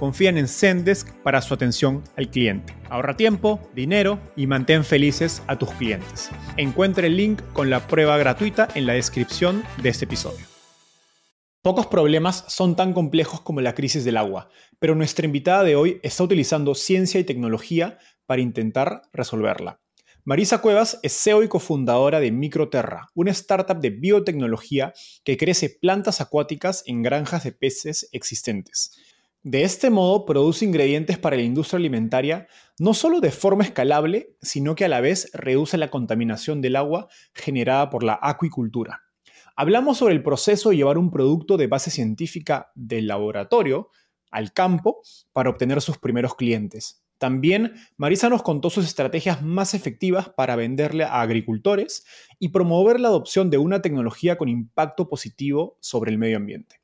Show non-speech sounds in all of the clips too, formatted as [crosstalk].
confían en Zendesk para su atención al cliente. Ahorra tiempo, dinero y mantén felices a tus clientes. Encuentre el link con la prueba gratuita en la descripción de este episodio. Pocos problemas son tan complejos como la crisis del agua, pero nuestra invitada de hoy está utilizando ciencia y tecnología para intentar resolverla. Marisa Cuevas es CEO y cofundadora de Microterra, una startup de biotecnología que crece plantas acuáticas en granjas de peces existentes. De este modo produce ingredientes para la industria alimentaria no solo de forma escalable, sino que a la vez reduce la contaminación del agua generada por la acuicultura. Hablamos sobre el proceso de llevar un producto de base científica del laboratorio al campo para obtener sus primeros clientes. También Marisa nos contó sus estrategias más efectivas para venderle a agricultores y promover la adopción de una tecnología con impacto positivo sobre el medio ambiente.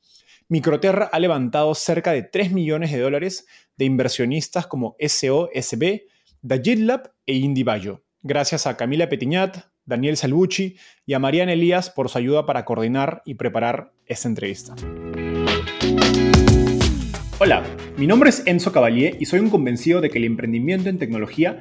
Microterra ha levantado cerca de 3 millones de dólares de inversionistas como SOSB, Dajitlab e Indivallo, gracias a Camila Petiñat, Daniel Salvucci y a Mariana Elías por su ayuda para coordinar y preparar esta entrevista. Hola, mi nombre es Enzo Cavalier y soy un convencido de que el emprendimiento en tecnología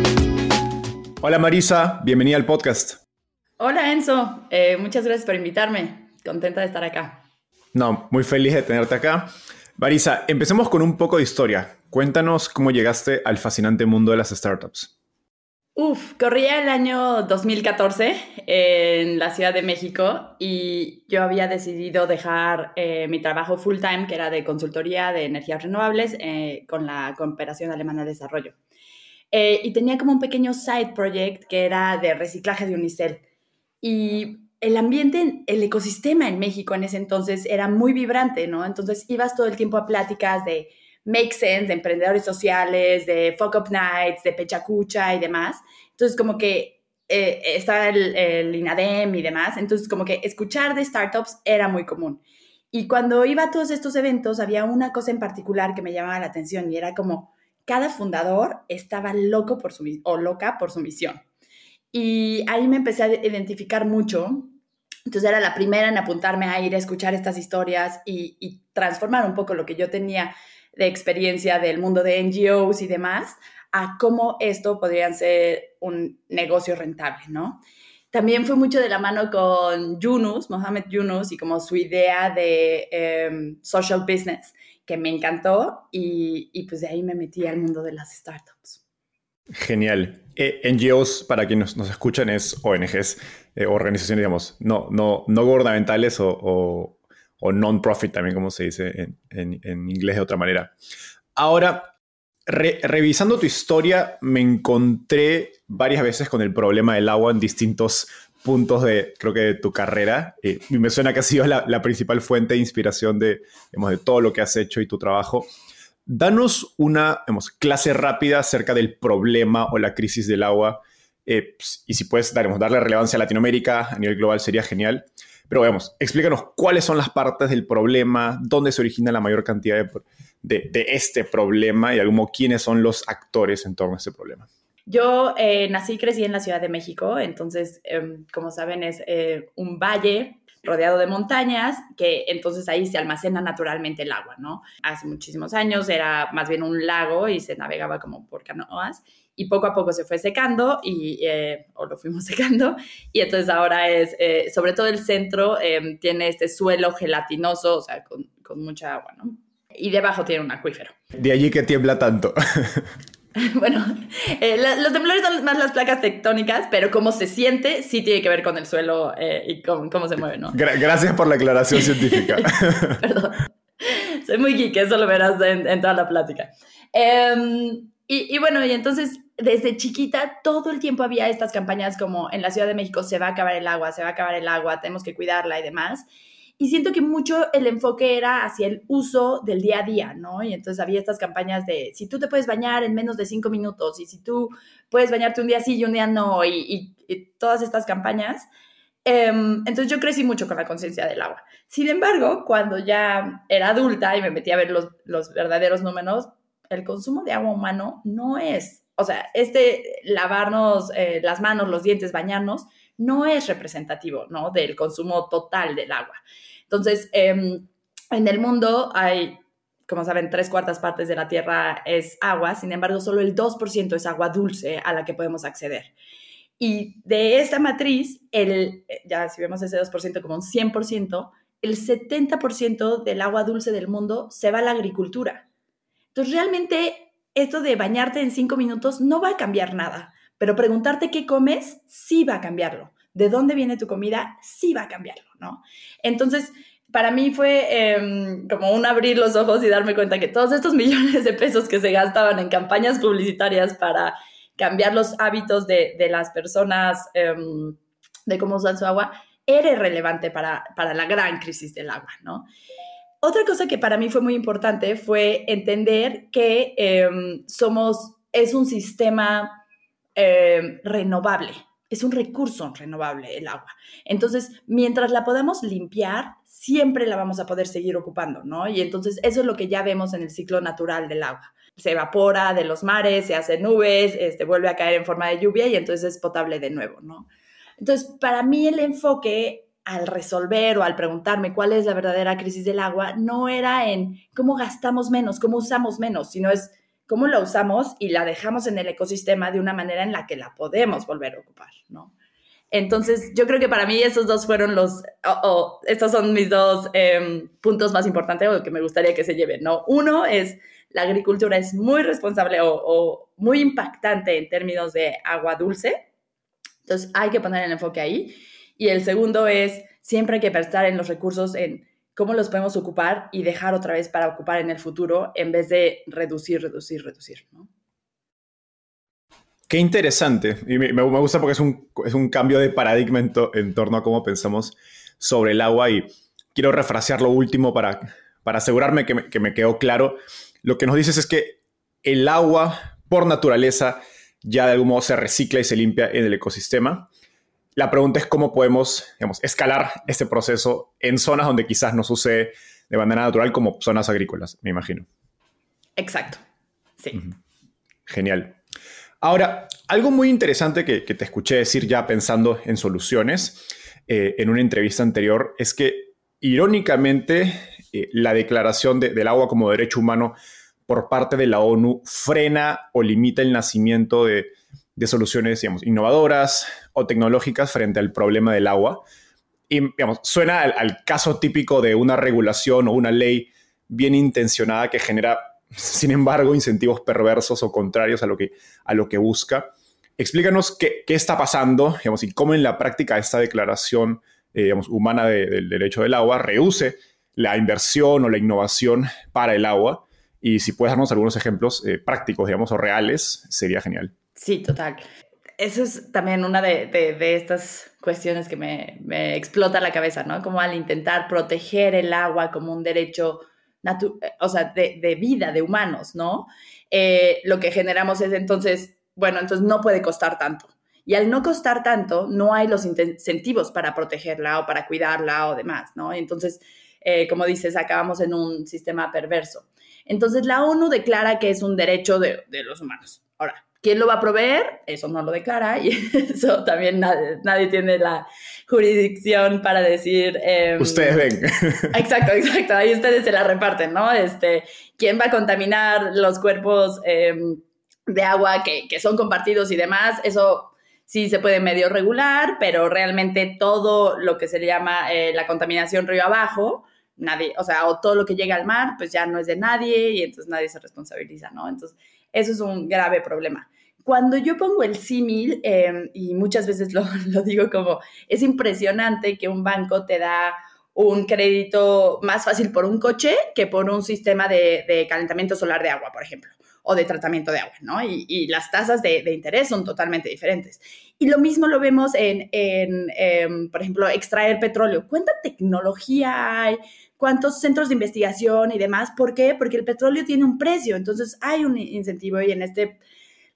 Hola Marisa, bienvenida al podcast. Hola Enzo, eh, muchas gracias por invitarme. Contenta de estar acá. No, muy feliz de tenerte acá. Marisa, empecemos con un poco de historia. Cuéntanos cómo llegaste al fascinante mundo de las startups. Uf, corría el año 2014 en la Ciudad de México y yo había decidido dejar eh, mi trabajo full time, que era de consultoría de energías renovables, eh, con la Cooperación Alemana de Desarrollo. Y tenía como un pequeño side project que era de reciclaje de unicel. Y el ambiente, el ecosistema en México en ese entonces era muy vibrante, ¿no? Entonces ibas todo el tiempo a pláticas de Make Sense, de emprendedores sociales, de Fuck Up Nights, de Pechacucha y demás. Entonces como que eh, estaba el, el, INADEM y demás. Entonces como que escuchar de startups era muy común. Y cuando iba a todos estos eventos había una cosa en particular que me llamaba la atención y era como cada fundador estaba loco por su o loca por su misión. Y ahí me empecé a identificar mucho. Entonces era la primera en apuntarme a ir a escuchar estas historias y, transformar un poco lo que yo tenía de experiencia del mundo de NGOs y demás a cómo esto podría ser un negocio rentable, ¿no? También fue mucho de la mano con Yunus, Mohamed Yunus, y como su idea de em, social business, que me encantó y, y pues de ahí me metí al mundo de las startups. Genial. Eh, NGOs, para quienes nos, escuchan, es ONGs, eh, organizaciones, digamos, no, no, no gubernamentales o, non-profit también, como se dice en, inglés de otra manera. Ahora, revisando tu historia, me encontré varias veces con el problema del agua en distintos puntos de, creo que de tu carrera. y me suena que ha sido la, la, principal fuente de inspiración de, digamos, de todo lo que has hecho y tu trabajo. Danos una clase rápida acerca del problema o la crisis del agua. Eh, pues, y si puedes darle relevancia a Latinoamérica, a nivel global sería genial. Pero veamos, explícanos cuáles son las partes del problema, dónde se origina la mayor cantidad de, este problema y algún quiénes son los actores en torno a este problema. Yo eh, nací y crecí en la Ciudad de México, entonces, em, como saben, es eh, un valle rodeado de montañas, que entonces ahí se almacena naturalmente el agua, ¿no? Hace muchísimos años era más bien un lago y se navegaba como por canoas y poco a poco se fue secando y, eh, o lo fuimos [laughs] secando y entonces ahora es, eh, sobre todo el centro, em, tiene este suelo gelatinoso, o sea, con, con mucha agua, ¿no? Y debajo tiene un acuífero. De allí que tiembla tanto. [laughs] [laughs] Bueno, eh, los temblores son más las placas tectónicas, pero cómo se siente sí tiene que ver con el suelo eh, y cómo, cómo, se mueve, ¿no? gracias por la aclaración científica. [laughs] Perdón. Soy muy geek, eso lo verás en, toda la plática. Em, y, y, bueno, y entonces desde chiquita todo el tiempo había estas campañas como en la Ciudad de México se va a acabar el agua, se va a acabar el agua, tenemos que cuidarla y demás. Y siento que mucho el enfoque era hacia el uso del día a día, ¿no? Y entonces había estas campañas de si tú te puedes bañar en menos de cinco minutos y si tú puedes bañarte un día sí y un día no, y, todas estas campañas. Em, entonces yo crecí mucho con la conciencia del agua. Sin embargo, cuando ya era adulta y me metí a ver los, los verdaderos números, el consumo de agua humano no es, o sea, este lavarnos eh, las manos, los dientes, bañarnos, no es representativo, ¿no? Del consumo total del agua. Entonces, em, en el mundo hay, como saben, tres cuartas partes de la Tierra es agua, sin embargo, solo el 2% es agua dulce a la que podemos acceder. Y de esta matriz, el, ya si vemos ese 2% como un 100%, el 70% del agua dulce del mundo se va a la agricultura. Entonces, realmente, esto de bañarte en cinco minutos no va a cambiar nada, pero preguntarte qué comes sí va a cambiarlo de dónde viene tu comida, sí va a cambiarlo, ¿no? Entonces, para mí fue em, como un abrir los ojos y darme cuenta que todos estos [laughs] millones de pesos que se gastaban en campañas publicitarias para cambiar los hábitos de, las personas em, de cómo usan su agua, era relevante para, para la gran crisis del agua, ¿no? Otra cosa que para mí fue muy importante fue entender que em, somos, es un sistema renovable, es un recurso renovable el agua. Entonces, mientras la podamos limpiar, siempre la vamos a poder seguir ocupando, ¿no? Y entonces eso es lo que ya vemos en el ciclo natural del agua. Se evapora de los mares, se hace nubes, este, vuelve a caer en forma de lluvia y entonces es potable de nuevo, ¿no? Entonces, para mí el enfoque al resolver o al preguntarme cuál es la verdadera crisis del agua no era en cómo gastamos menos, cómo usamos menos, sino es cómo la usamos y la dejamos en el ecosistema de una manera en la que la podemos volver a ocupar, ¿no? Entonces, yo creo que para mí esos dos fueron los, o estos son mis dos em, puntos más importantes o que me gustaría que se lleven, ¿no? Uno es, la agricultura es muy responsable o, o muy impactante en términos de agua dulce, entonces hay que poner el enfoque ahí. Y el segundo es, siempre hay que prestar en los recursos en cómo los podemos ocupar y dejar otra vez para ocupar en el futuro en vez de reducir, reducir, reducir. Qué interesante. Y me, gusta porque es un, es un, cambio de paradigma en, torno a cómo pensamos sobre el agua. Y quiero refrasear lo último para, para asegurarme que me, que me quedó claro. Lo que nos dices es que el agua, por naturaleza, ya de algún modo se recicla y se limpia en el ecosistema la pregunta es cómo podemos escalar este proceso en zonas donde quizás no sucede de manera natural como zonas agrícolas, me imagino. Exacto, sí. Genial. Ahora, algo muy interesante que, te escuché decir ya pensando en soluciones eh, en una entrevista anterior es que, irónicamente, eh, la declaración del agua como derecho humano por parte de la ONU frena o limita el nacimiento de, de soluciones, digamos, innovadoras o tecnológicas frente al problema del agua. Y, digamos, suena al, caso típico de una regulación o una ley bien intencionada que genera, sin embargo, incentivos perversos o contrarios a lo que, a lo que busca. Explícanos qué, qué está pasando, digamos, y cómo en la práctica esta declaración eh, humana del derecho del agua reduce la inversión o la innovación para el agua. Y si puedes darnos algunos ejemplos eh, prácticos, digamos, o reales, sería genial. Sí, total. Eso es también una de, estas cuestiones que me, explota la cabeza, ¿no? Como al intentar proteger el agua como un derecho, o sea, de, vida, de humanos, ¿no? Eh, lo que generamos es entonces, bueno, entonces no puede costar tanto. Y al no costar tanto, no hay los incentivos para protegerla o para cuidarla o demás, ¿no? Entonces, eh, como dices, acabamos en un sistema perverso. Entonces, la ONU declara que es un derecho de, de los humanos. Ahora, ¿Quién lo va a proveer? Eso no lo declara y [laughs] eso también nadie, tiene la jurisdicción para decir... Em, ustedes ven. [laughs] Exacto, exacto. Ahí ustedes se la reparten, ¿no? Este, ¿Quién va a contaminar los cuerpos em, de agua que, que, son compartidos y demás? Eso sí se puede medio regular, pero realmente todo lo que se le llama eh, la contaminación río abajo, nadie, o sea, o todo lo que llega al mar, pues ya no es de nadie y entonces nadie se responsabiliza, ¿no? Entonces, eso es un grave problema. Cuando yo pongo el símil, em, y muchas veces [laughs] lo, digo como, es impresionante que un banco te da un crédito más fácil por un coche que por un sistema de, calentamiento solar de agua, por ejemplo, o de tratamiento de agua, ¿no? Y, las tasas de, interés son totalmente diferentes. Y lo mismo lo vemos en, em, por ejemplo, extraer petróleo. ¿Cuánta tecnología hay? ¿Cuántos centros de investigación y demás? ¿Por qué? Porque el petróleo tiene un precio, entonces hay un incentivo y en este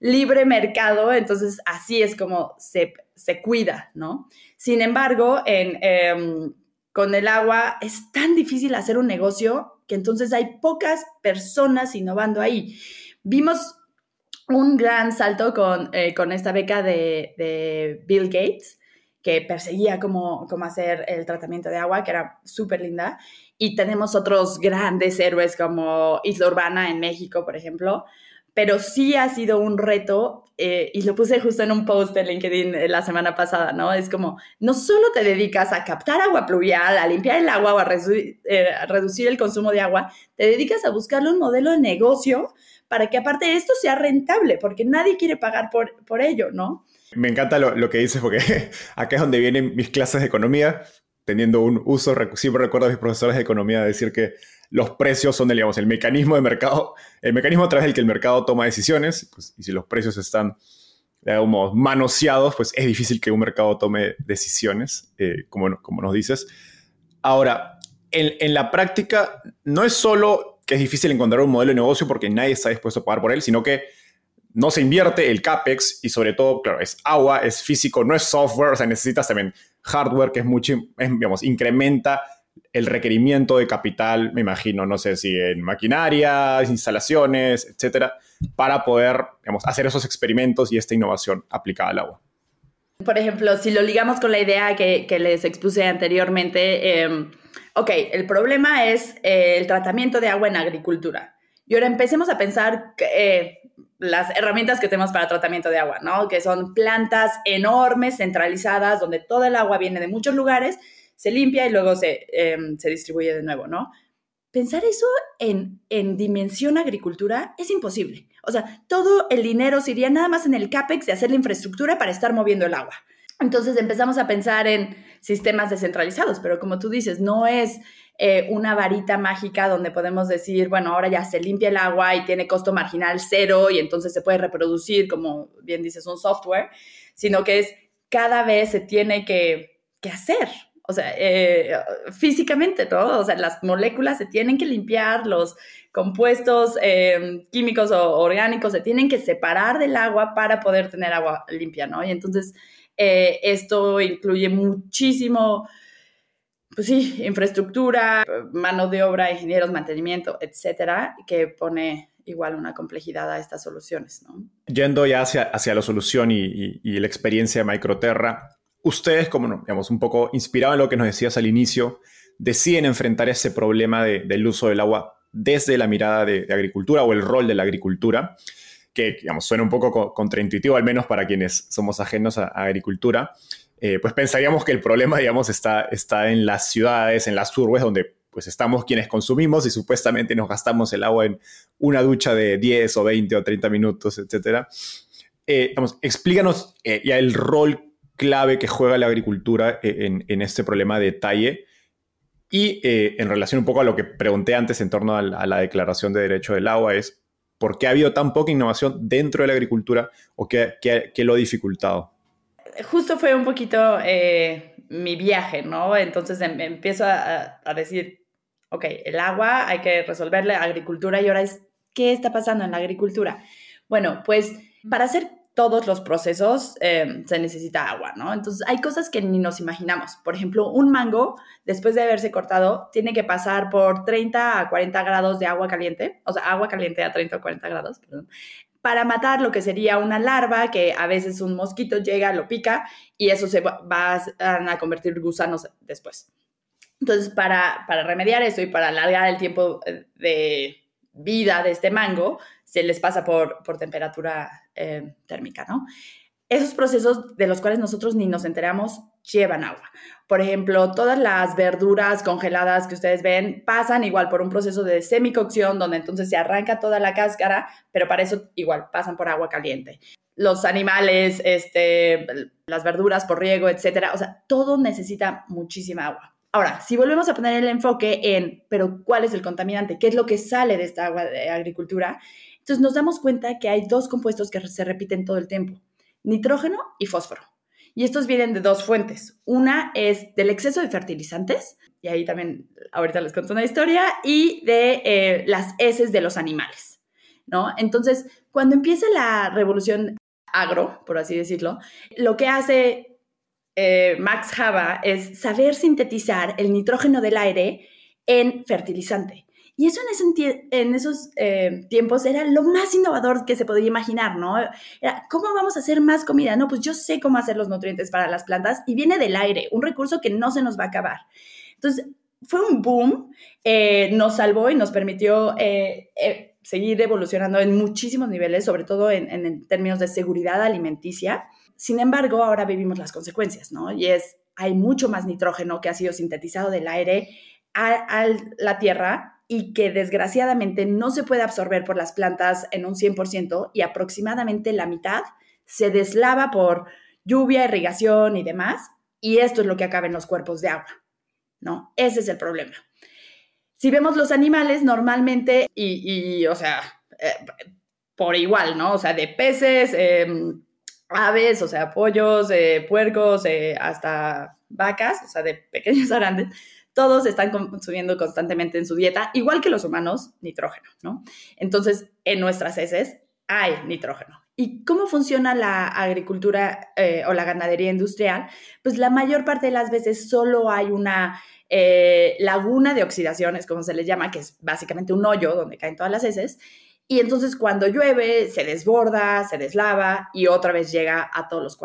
libre mercado, entonces así es como se, cuida, ¿no? Sin embargo, en, em, con el agua es tan difícil hacer un negocio que entonces hay pocas personas innovando ahí. Vimos un gran salto con, eh, con esta beca de, Bill Gates, que perseguía cómo, cómo, hacer el tratamiento de agua, que era súper linda. Y tenemos otros grandes héroes como Isla Urbana en México, por ejemplo, pero sí ha sido un reto eh, y lo puse justo en un post de LinkedIn eh, la semana pasada, ¿no? Es como, no solo te dedicas a captar agua pluvial, a limpiar el agua o a, eh, reducir el consumo de agua, te dedicas a buscarle un modelo de negocio para que aparte de esto sea rentable, porque nadie quiere pagar por, por ello, ¿no? Me encanta lo, lo que dices, porque [laughs] acá es donde vienen mis clases de economía, teniendo un uso, siempre recuerdo a mis profesores de economía decir que los precios son, digamos, el mecanismo de mercado, el mecanismo a través del que el mercado toma decisiones, pues, y si los precios están, digamos, manoseados, pues es difícil que un mercado tome decisiones, eh, como, como nos dices. Ahora, en, en, la práctica, no es solo que es difícil encontrar un modelo de negocio porque nadie está dispuesto a pagar por él, sino que no se invierte el CAPEX y sobre todo, claro, es agua, es físico, no es software, o sea, necesitas también hardware que es mucho, digamos, incrementa el requerimiento de capital, me imagino, no sé si en maquinarias, instalaciones, etcétera, para poder hacer esos experimentos y esta innovación aplicada al agua. Por ejemplo, si lo ligamos con la idea que, les expuse anteriormente, em, ok, el problema es eh, el tratamiento de agua en agricultura. Y ahora empecemos a pensar eh, las herramientas que tenemos para tratamiento de agua, ¿no? Que son plantas enormes, centralizadas, donde todo el agua viene de muchos lugares se limpia y luego se, em, se distribuye de nuevo, ¿no? Pensar eso en, en dimensión agricultura es imposible. O sea, todo el dinero se iría nada más en el CAPEX de hacer la infraestructura para estar moviendo el agua. Entonces empezamos a pensar en sistemas descentralizados, pero como tú dices, no es eh, una varita mágica donde podemos decir, bueno, ahora ya se limpia el agua y tiene costo marginal cero y entonces se puede reproducir, como bien dices, un software, sino que es cada vez se tiene que, que hacer o sea, eh, físicamente, ¿no? O sea, las moléculas se tienen que limpiar, los compuestos eh, químicos o orgánicos se tienen que separar del agua para poder tener agua limpia, ¿no? Y entonces eh, esto incluye muchísimo, pues sí, infraestructura, mano de obra, ingenieros, mantenimiento, etcétera, que pone igual una complejidad a estas soluciones, ¿no? Yendo ya hacia, hacia la solución y, y la experiencia de Microterra, ustedes, como digamos, un poco inspirados en lo que nos decías al inicio, deciden enfrentar ese problema del uso del agua desde la mirada de, agricultura o el rol de la agricultura, que digamos, suena un poco contraintuitivo, al menos para quienes somos ajenos a, agricultura, eh, pues pensaríamos que el problema, digamos, está, está en las ciudades, en las urbes, donde pues estamos quienes consumimos y supuestamente nos gastamos el agua en una ducha de 10 o 20 o 30 minutos, etc. Eh, explícanos eh, ya el rol clave que juega la agricultura eh, en, este problema de detalle. Y eh, en relación un poco a lo que pregunté antes en torno a la, Declaración de Derecho del Agua, es por qué ha habido tan poca innovación dentro de la agricultura o qué, lo ha dificultado. Justo fue un poquito eh, mi viaje, ¿no? Entonces em, empiezo a, decir, ok, el agua hay que resolverle agricultura y ahora es, ¿qué está pasando en la agricultura? Bueno, pues para hacer todos los procesos eh, se necesita agua, ¿no? Entonces hay cosas que ni nos imaginamos. Por ejemplo, un mango, después de haberse cortado, tiene que pasar por 30 a 40 grados de agua caliente, o sea, agua caliente a 30 o 40 grados, para matar lo que sería una larva que a veces un mosquito llega, lo pica y eso se va, a convertir gusanos después. Entonces, para, para remediar eso y para alargar el tiempo eh, de vida de este mango, se les pasa por, por temperatura eh, térmica, ¿no? Esos procesos de los cuales nosotros ni nos enteramos llevan agua. Por ejemplo, todas las verduras congeladas que ustedes ven pasan igual por un proceso de semicocción donde entonces se arranca toda la cáscara, pero para eso igual pasan por agua caliente. Los animales, este, las verduras por riego, etcétera, o sea, todo necesita muchísima agua. Ahora, si volvemos a poner el enfoque en, pero ¿cuál es el contaminante? ¿Qué es lo que sale de esta agua de agricultura? Entonces nos damos cuenta que hay dos compuestos que se repiten todo el tiempo, nitrógeno y fósforo. Y estos vienen de dos fuentes. Una es del exceso de fertilizantes, y ahí también ahorita les cuento una historia, y de eh, las heces de los animales, ¿no? Entonces, cuando empieza la revolución agro, por así decirlo, lo que hace eh, Max Java es saber sintetizar el nitrógeno del aire en fertilizante. Y eso en, esos eh, tiempos era lo más innovador que se podía imaginar, ¿no? Era, ¿cómo vamos a hacer más comida? No, pues yo sé cómo hacer los nutrientes para las plantas y viene del aire, un recurso que no se nos va a acabar. Entonces, fue un boom, eh, nos salvó y nos permitió seguir evolucionando en muchísimos niveles, sobre todo en términos de seguridad alimenticia. Sin embargo, ahora vivimos las consecuencias, ¿no? Y es, hay mucho más nitrógeno que ha sido sintetizado del aire a, la tierra y que desgraciadamente no se puede absorber por las plantas en un 100% y aproximadamente la mitad se deslava por lluvia, irrigación y demás. Y esto es lo que acaba en los cuerpos de agua, ¿no? Ese es el problema. Si vemos los animales, normalmente, y, o sea, eh, por igual, ¿no? O sea, de peces, em, aves, o sea, pollos, eh, puercos, eh, hasta vacas, o sea, de pequeños [laughs] grandes, todos están consumiendo constantemente en su dieta, igual que los humanos, nitrógeno, ¿no? Entonces, en nuestras heces hay nitrógeno. ¿Y cómo funciona la agricultura eh, o la ganadería industrial? Pues la mayor parte de las veces solo hay una laguna de oxidación, es como se le llama, que es básicamente un hoyo donde caen todas las heces, y entonces cuando llueve, se desborda, se deslava y otra vez llega a todos los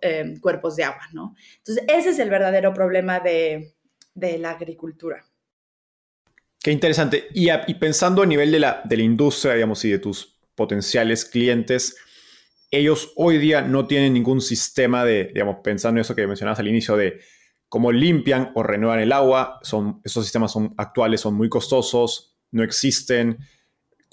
em, cuerpos de agua, ¿no? Entonces, ese es el verdadero problema de, la agricultura. Qué interesante. Y, pensando a nivel de la, de la industria, digamos, y de tus potenciales clientes, ellos hoy día no tienen ningún sistema de, digamos, pensando en eso que mencionabas al inicio, de cómo limpian o renuevan el agua. Son, esos sistemas son actuales, son muy costosos, no existen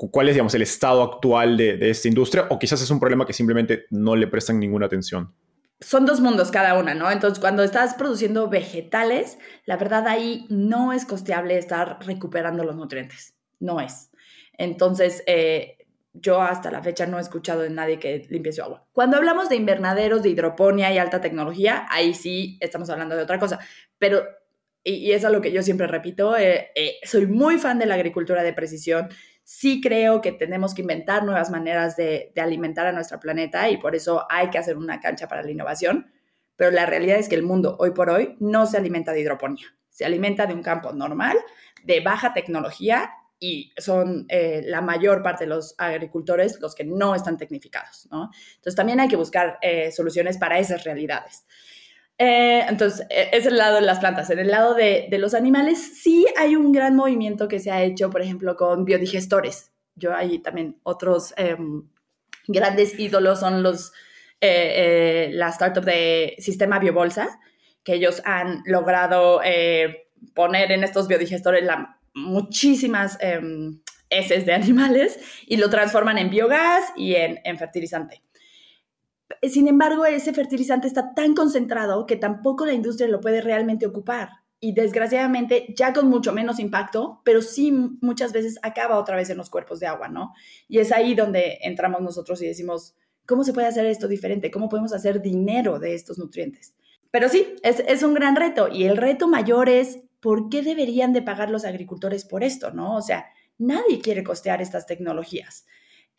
cuál es digamos, el estado actual de, esta industria o quizás es un problema que simplemente no le prestan ninguna atención. Son dos mundos cada una, ¿no? Entonces, cuando estás produciendo vegetales, la verdad ahí no es costeable estar recuperando los nutrientes. No es. Entonces, eh, yo hasta la fecha no he escuchado de nadie que limpie su agua. Cuando hablamos de invernaderos, de hidroponía y alta tecnología, ahí sí estamos hablando de otra cosa. Pero, y, es algo que yo siempre repito, eh, eh, soy muy fan de la agricultura de precisión sí creo que tenemos que inventar nuevas maneras de, alimentar a nuestro planeta y por eso hay que hacer una cancha para la innovación. Pero la realidad es que el mundo hoy por hoy no se alimenta de hidroponía, se alimenta de un campo normal, de baja tecnología y son eh, la mayor parte de los agricultores los que no están tecnificados. Entonces también hay que buscar eh, soluciones para esas realidades. Eh, entonces, e, es el lado de las plantas. En el lado de, los animales, sí hay un gran movimiento que se ha hecho, por ejemplo, con biodigestores. Yo ahí también otros em, grandes ídolos son los, eh, eh, la startup de Sistema Biobolsa, que ellos han logrado poner en estos biodigestores muchísimas em, heces de animales y lo transforman en biogás y en fertilizante. Sin embargo, ese fertilizante está tan concentrado que tampoco la industria lo puede realmente ocupar. Y desgraciadamente, ya con mucho menos impacto, pero sí muchas veces acaba otra vez en los cuerpos de agua, ¿no? Y es ahí donde entramos nosotros y decimos, ¿cómo se puede hacer esto diferente? ¿Cómo podemos hacer dinero de estos nutrientes? Pero sí, es, un gran reto. Y el reto mayor es, ¿por qué deberían de pagar los agricultores por esto, no? O sea, nadie quiere costear estas tecnologías.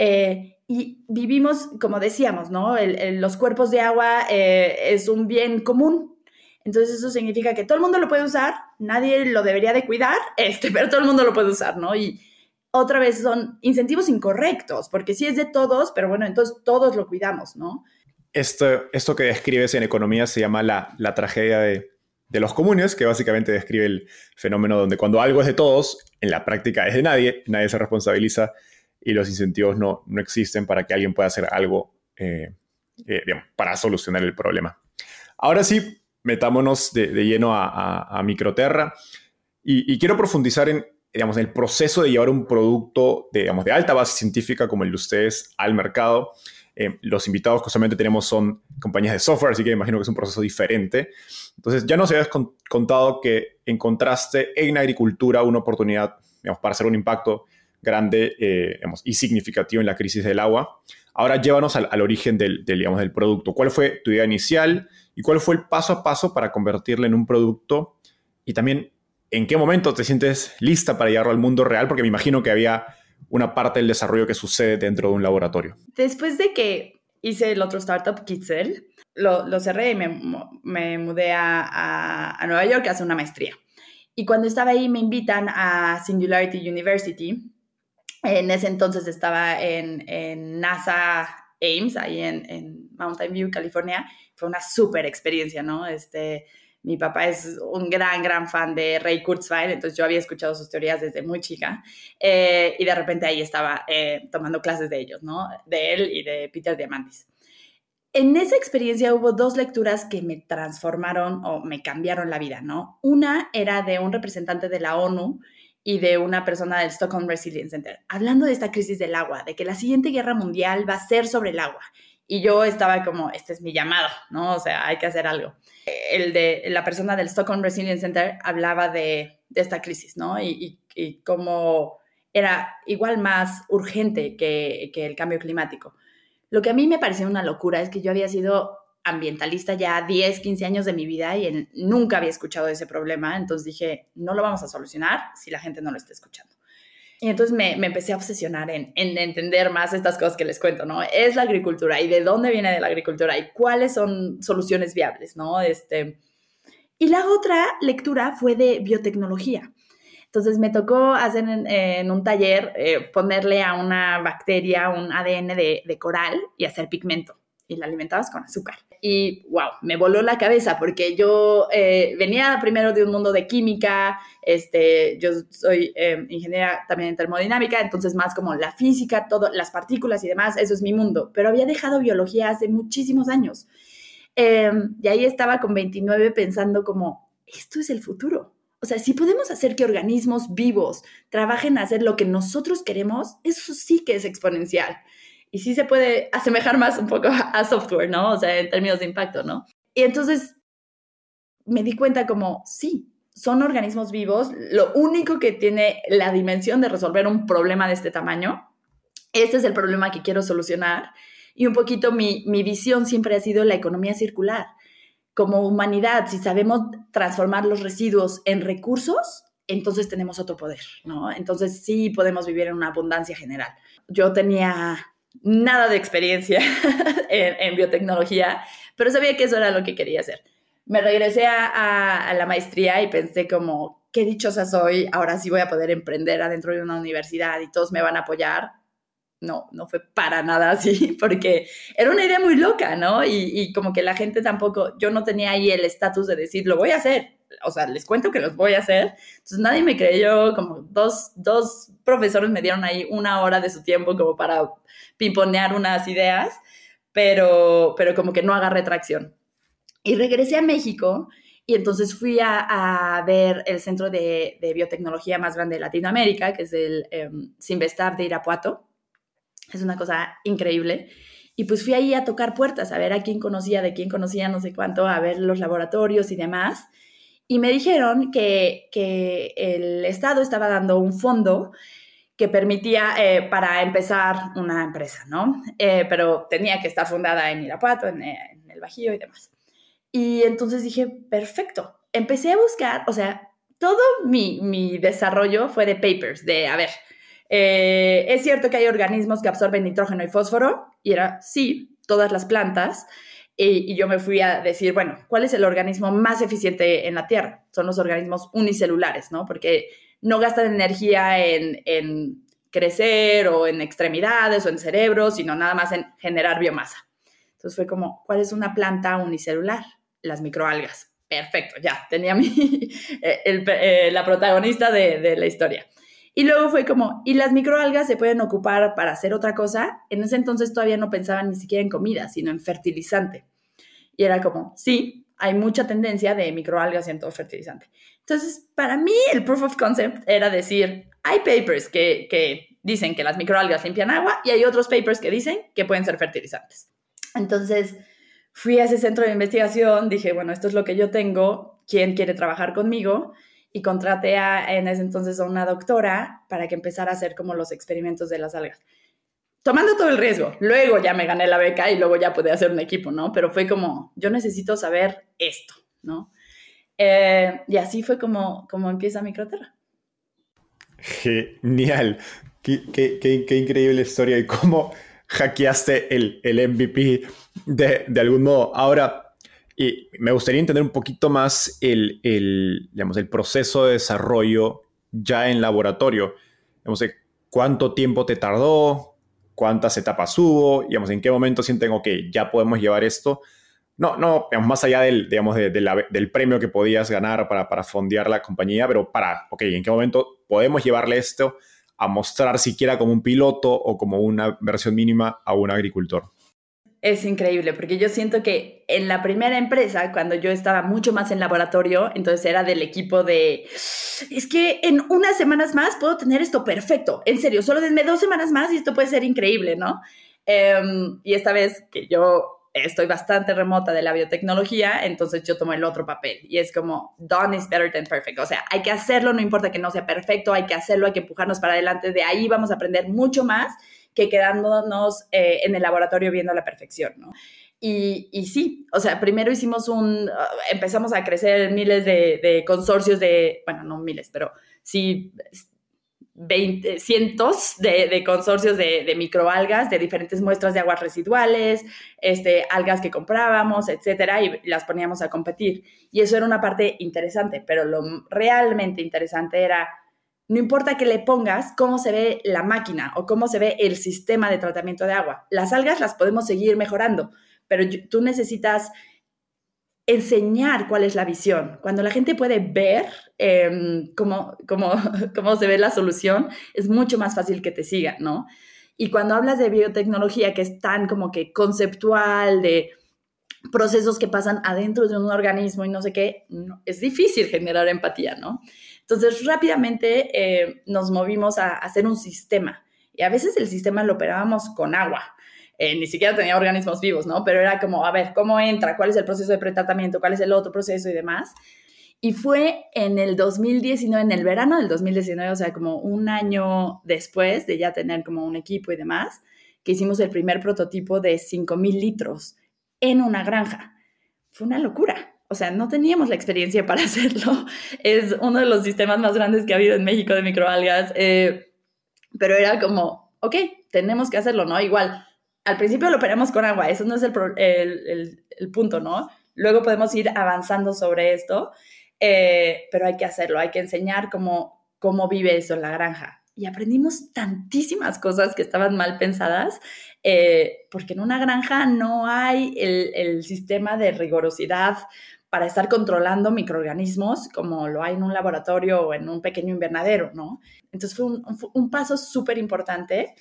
Eh, y vivimos, como decíamos, ¿no? los cuerpos de agua eh, es un bien común. Entonces eso significa que todo el mundo lo puede usar, nadie lo debería de cuidar, [laughs] este, pero todo el mundo lo puede usar, ¿no? Y otra vez son incentivos incorrectos, porque sí es de todos, pero bueno, entonces todos lo cuidamos, ¿no? Esto, esto que describes en economía se llama la, la tragedia de, de los comunes, que básicamente describe el fenómeno donde cuando algo es de todos, en la práctica es de nadie, nadie se responsabiliza y los incentivos no, no existen para que alguien pueda hacer algo eh, eh, para solucionar el problema. Ahora sí, metámonos de, lleno a, Microterra y, quiero profundizar en, digamos, el proceso de llevar un producto de, digamos, de alta base científica como el de ustedes al mercado. Eh, los invitados que usualmente tenemos son compañías de software, así que imagino que es un proceso diferente. Entonces, ya nos habías contado que encontraste en agricultura una oportunidad digamos, para hacer un impacto grande eh, y significativo en la crisis del agua. Ahora llévanos al, origen del, digamos, del producto. ¿Cuál fue tu idea inicial y cuál fue el paso a paso para convertirlo en un producto? Y también, ¿en qué momento te sientes lista para llevarlo al mundo real? Porque me imagino que había una parte del desarrollo que sucede dentro de un laboratorio. Después de que hice el otro startup, Kitzel, lo, lo cerré y me, me mudé a, a, Nueva York a hacer una maestría. Y cuando estaba ahí me invitan a Singularity University. En ese entonces estaba en, en NASA Ames, ahí en, Mountain View, California. Fue una súper experiencia, ¿no? Este, mi papá es un gran, gran fan de Ray Kurzweil, entonces yo había escuchado sus teorías desde muy chica eh, y de repente ahí estaba eh, tomando clases de ellos, ¿no? De él y de Peter Diamandis en esa experiencia hubo dos lecturas que me transformaron o me cambiaron la vida, ¿no? Una era de un representante de la ONU y de una persona del Stockholm Resilience Center, hablando de esta crisis del agua, de que la siguiente guerra mundial va a ser sobre el agua. Y yo estaba como, este es mi llamado, ¿no? O sea, hay que hacer algo. El de la persona del Stockholm Resilience Center hablaba de, esta crisis, ¿no? Y, y, cómo era igual más urgente que, que el cambio climático. Lo que a mí me pareció una locura es que yo había sido ambientalista ya 10, 15 años de mi vida y nunca había escuchado ese problema. Entonces dije, no lo vamos a solucionar si la gente no lo está escuchando. Y entonces me, empecé a obsesionar en, entender más estas cosas que les cuento, ¿no? Es la agricultura y de dónde viene de la agricultura y cuáles son soluciones viables, ¿no? Este, y la otra lectura fue de biotecnología. Entonces me tocó hacer en, un taller eh, ponerle a una bacteria un ADN de, coral y hacer pigmento y la alimentabas con azúcar. Y wow, me voló la cabeza porque yo eh, venía primero de un mundo de química, este, yo soy eh, ingeniera también en termodinámica, entonces más como la física, todo, las partículas y demás, eso es mi mundo, pero había dejado biología hace muchísimos años. Em, y ahí estaba con 29 pensando como, esto es el futuro. O sea, si podemos hacer que organismos vivos trabajen a hacer lo que nosotros queremos, eso sí que es exponencial. Y sí se puede asemejar más un poco a software, ¿no? O sea, en términos de impacto, ¿no? Y entonces me di cuenta como, sí, son organismos vivos, lo único que tiene la dimensión de resolver un problema de este tamaño, este es el problema que quiero solucionar. Y un poquito mi, mi visión siempre ha sido la economía circular como humanidad, si sabemos transformar los residuos en recursos, entonces tenemos otro poder, ¿no? Entonces sí podemos vivir en una abundancia general. Yo tenía nada de experiencia [laughs] en, biotecnología, pero sabía que eso era lo que quería hacer. Me regresé a, la maestría y pensé como, qué dichosa soy, ahora sí voy a poder emprender adentro de una universidad y todos me van a apoyar no, no fue para nada así, [laughs] porque era una idea muy loca, ¿no? Y, como que la gente tampoco, yo no tenía ahí el estatus de decir, lo voy a hacer. O sea, les cuento que los voy a hacer. Entonces nadie me creyó, como dos, dos profesores me dieron ahí una hora de su tiempo como para pimponear unas ideas, pero, pero como que no agarré tracción. Y regresé a México y entonces fui a, ver el centro de, biotecnología más grande de Latinoamérica, que es el eh, de Irapuato es una cosa increíble. Y pues fui ahí a tocar puertas, a ver a quién conocía, de quién conocía, no sé cuánto, a ver los laboratorios y demás. Y me dijeron que, que el Estado estaba dando un fondo que permitía eh, para empezar una empresa, ¿no? Eh, pero tenía que estar fundada en Irapuato, en, en, el Bajío y demás. Y entonces dije, perfecto. Empecé a buscar, o sea, todo mi, mi desarrollo fue de papers, de, a ver, Eh, es cierto que hay organismos que absorben nitrógeno y fósforo, y era, sí, todas las plantas. Y, yo me fui a decir, bueno, ¿cuál es el organismo más eficiente en la Tierra? Son los organismos unicelulares, ¿no? Porque no gastan energía en, en crecer o en extremidades o en cerebros, sino nada más en generar biomasa. Entonces fue como, ¿cuál es una planta unicelular? Las microalgas. Perfecto, ya, tenía mi, [laughs] eh, eh, la protagonista de, de la historia. Y luego fue como, ¿y las microalgas se pueden ocupar para hacer otra cosa? En ese entonces todavía no pensaban ni siquiera en comida, sino en fertilizante. Y era como, sí, hay mucha tendencia de microalgas en todo fertilizante. Entonces, para mí el proof of concept era decir, hay papers que, que dicen que las microalgas limpian agua y hay otros papers que dicen que pueden ser fertilizantes. Entonces, fui a ese centro de investigación, dije, bueno, esto es lo que yo tengo, ¿quién quiere trabajar conmigo? Y contraté a, en ese entonces a una doctora para que empezara a hacer como los experimentos de las algas tomando todo el riesgo. Luego ya me gané la beca y luego ya pude hacer un equipo, ¿no? Pero fue como, yo necesito saber esto, ¿no? Eh, y así fue como, como empieza Microterra. Genial. Qué, qué, increíble historia y cómo hackeaste el, el MVP de, de, algún modo. Ahora, y me gustaría entender un poquito más el, el, digamos, el proceso de desarrollo ya en laboratorio. Digamos, ¿Cuánto tiempo te tardó? cuántas etapas hubo, digamos, en qué momento sienten, ok, ya podemos llevar esto. No, no, más allá del, digamos, del premio que podías ganar para, para fondear la compañía, pero para, ok, en qué momento podemos llevarle esto a mostrar siquiera como un piloto o como una versión mínima a un agricultor es increíble, porque yo siento que en la primera empresa, cuando yo estaba mucho más en laboratorio, entonces era del equipo de, es que en unas semanas más puedo tener esto perfecto, en serio, solo denme dos semanas más y esto puede ser increíble, ¿no? Em, y esta vez que yo estoy bastante remota de la biotecnología, entonces yo tomo el otro papel y es como, done is better than perfect, o sea, hay que hacerlo, no importa que no sea perfecto, hay que hacerlo, hay que empujarnos para adelante, de ahí vamos a aprender mucho más que quedándonos eh, en el laboratorio viendo la perfección, ¿no? Y, y, sí, o sea, primero hicimos un, uh, empezamos a crecer miles de, consorcios de, bueno, no miles, pero sí 20, cientos de, consorcios de, microalgas, de diferentes muestras de aguas residuales, este, algas que comprábamos, etcétera, y las poníamos a competir. Y eso era una parte interesante, pero lo realmente interesante era no importa que le pongas cómo se ve la máquina o cómo se ve el sistema de tratamiento de agua. Las algas las podemos seguir mejorando, pero tú necesitas enseñar cuál es la visión. Cuando la gente puede ver em, cómo, cómo, [laughs] cómo se ve la solución, es mucho más fácil que te sigan, ¿no? Y cuando hablas de biotecnología, que es tan como que conceptual, de procesos que pasan adentro de un organismo y no sé qué, es difícil generar empatía, ¿no? Entonces, rápidamente eh, nos movimos a, hacer un sistema. Y a veces el sistema lo operábamos con agua. Eh, ni siquiera tenía organismos vivos, ¿no? Pero era como, a ver, ¿cómo entra? ¿Cuál es el proceso de pretratamiento? ¿Cuál es el otro proceso y demás? Y fue en el 2019, en el verano del 2019, o sea, como un año después de ya tener como un equipo y demás, que hicimos el primer prototipo de 5.000 litros en una granja. Fue una locura o sea, no teníamos la experiencia para [laughs] hacerlo. Es uno de los sistemas más grandes que ha habido en México de microalgas, eh, pero era como, ok, tenemos que hacerlo, ¿no? Igual, al principio lo operamos con agua, eso no es el, el, el, punto, ¿no? Luego podemos ir avanzando sobre esto, eh, pero hay que hacerlo, hay que enseñar cómo, cómo vive eso en la granja. Y aprendimos tantísimas cosas que estaban mal pensadas, eh, porque en una granja no hay el, el sistema de rigorosidad para estar controlando microorganismos como lo hay en un laboratorio o en un pequeño invernadero, ¿no? Entonces fue un, paso súper importante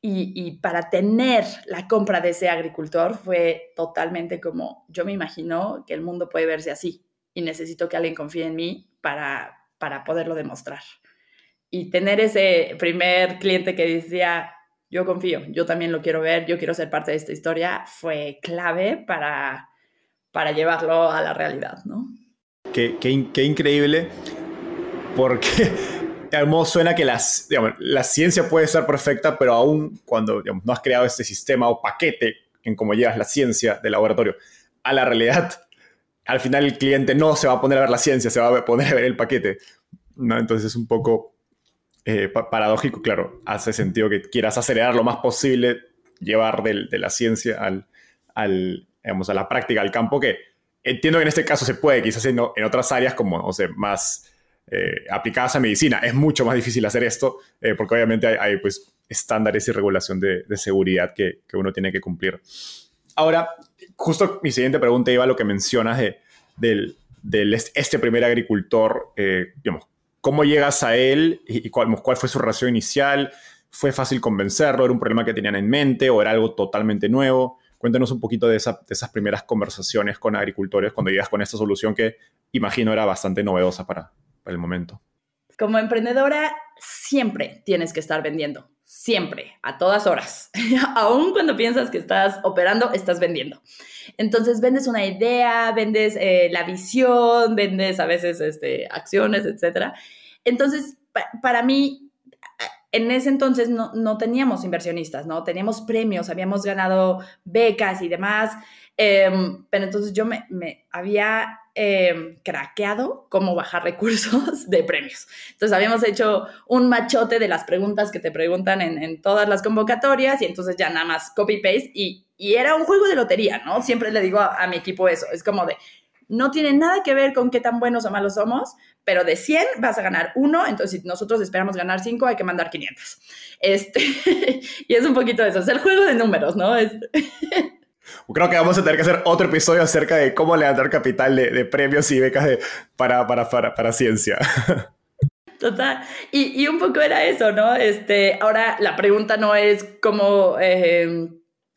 y, para tener la compra de ese agricultor fue totalmente como, yo me imagino que el mundo puede verse así y necesito que alguien confíe en mí para, para poderlo demostrar. Y tener ese primer cliente que decía, yo confío, yo también lo quiero ver, yo quiero ser parte de esta historia, fue clave para para llevarlo a la realidad, ¿no? Qué, qué, increíble, porque [laughs] modo suena que las, la ciencia puede ser perfecta, pero aún cuando no has creado este sistema o paquete en cómo llevas la ciencia del laboratorio a la realidad, [laughs] al final el cliente no se va a poner a ver la ciencia, se va a [laughs] poner a ver el paquete. ¿no? Entonces es un poco eh, paradójico, claro, hace sentido que quieras acelerar lo más posible, llevar de la ciencia al, al, digamos, a la práctica, al campo, que entiendo que en este caso se puede, quizás en, en otras áreas como, o sea, más eh, aplicadas a medicina, es mucho más difícil hacer esto, eh, porque obviamente hay, pues, estándares y regulación de, seguridad que, que, uno tiene que cumplir. Ahora, justo mi siguiente pregunta iba a lo que mencionas de, del, del este primer agricultor, eh, digamos, ¿cómo llegas a él y, cuál, cuál fue su relación inicial? ¿Fue fácil convencerlo? ¿Era un problema que tenían en mente o era algo totalmente nuevo? Cuéntanos un poquito de, esas primeras conversaciones con agricultores cuando llegas con esta solución que imagino era bastante novedosa para, el momento. Como emprendedora, siempre tienes que estar vendiendo. Siempre, a todas horas. [laughs] Aún cuando piensas que estás operando, estás vendiendo. Entonces vendes una idea, vendes eh, la visión, vendes a veces este, acciones, etc. Entonces, para mí, en ese entonces no, teníamos inversionistas, ¿no? Teníamos premios, habíamos ganado becas y demás, em, pero entonces yo me, había em, craqueado cómo bajar [laughs] recursos de premios. Entonces habíamos hecho un machote de las preguntas que te preguntan en, todas las convocatorias y entonces ya nada más copy-paste y, era un juego de lotería, ¿no? Siempre le digo a mi equipo eso, es como de, no tiene nada que ver con qué tan buenos o malos somos, pero de 100 vas a ganar uno, entonces si nosotros esperamos ganar 5, hay que mandar 500. Este, [laughs] y es un poquito eso, es el juego de números, ¿no? [laughs] Creo que vamos a tener que hacer otro episodio acerca de cómo levantar capital de, premios y becas de, para, para, para, ciencia. [laughs] Total. Y, un poco era eso, ¿no? Este, ahora la pregunta no es cómo... Eh,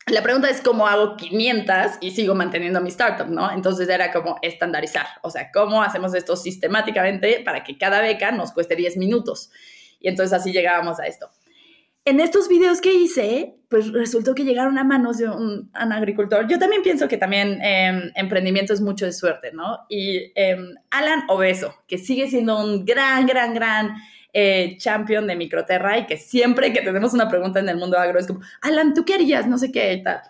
la pregunta es cómo hago 500 y sigo manteniendo mi startup, ¿no? Entonces era como estandarizar, o sea, cómo hacemos esto sistemáticamente para que cada beca nos cueste 10 minutos. Y entonces así llegábamos a esto. En estos videos que hice, pues resultó que llegaron a manos de un, agricultor. Yo también pienso que también em, emprendimiento es mucho de suerte, ¿no? Y em, Alan Obeso, que sigue siendo un gran, gran, gran eh, champion de Microterra y que siempre que tenemos una pregunta en el mundo agro es como, Alan, ¿tú qué harías? No sé qué y tal.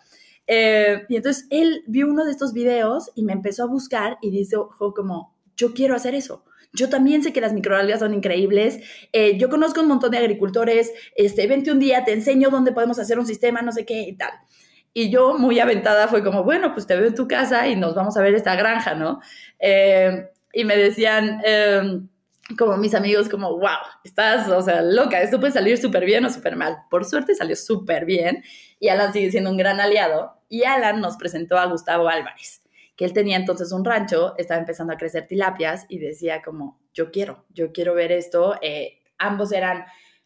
Eh, y entonces él vio uno de estos videos y me empezó a buscar y dijo como, yo quiero hacer eso. Yo también sé que las microalgas son increíbles. Eh, yo conozco un montón de agricultores. Este, vente un día, te enseño dónde podemos hacer un sistema, no sé qué y tal. Y yo, muy aventada, fue como, bueno, pues te veo en tu casa y nos vamos a ver esta granja, ¿no? y me decían, em, como mis amigos, como, wow, estás, o sea, loca, esto puede salir súper bien o súper mal. Por suerte salió súper bien y Alan sigue siendo un gran aliado. Y Alan nos presentó a Gustavo Álvarez, que él tenía entonces un rancho, estaba empezando a crecer tilapias y decía como, yo quiero, yo quiero ver esto. Eh, ambos eran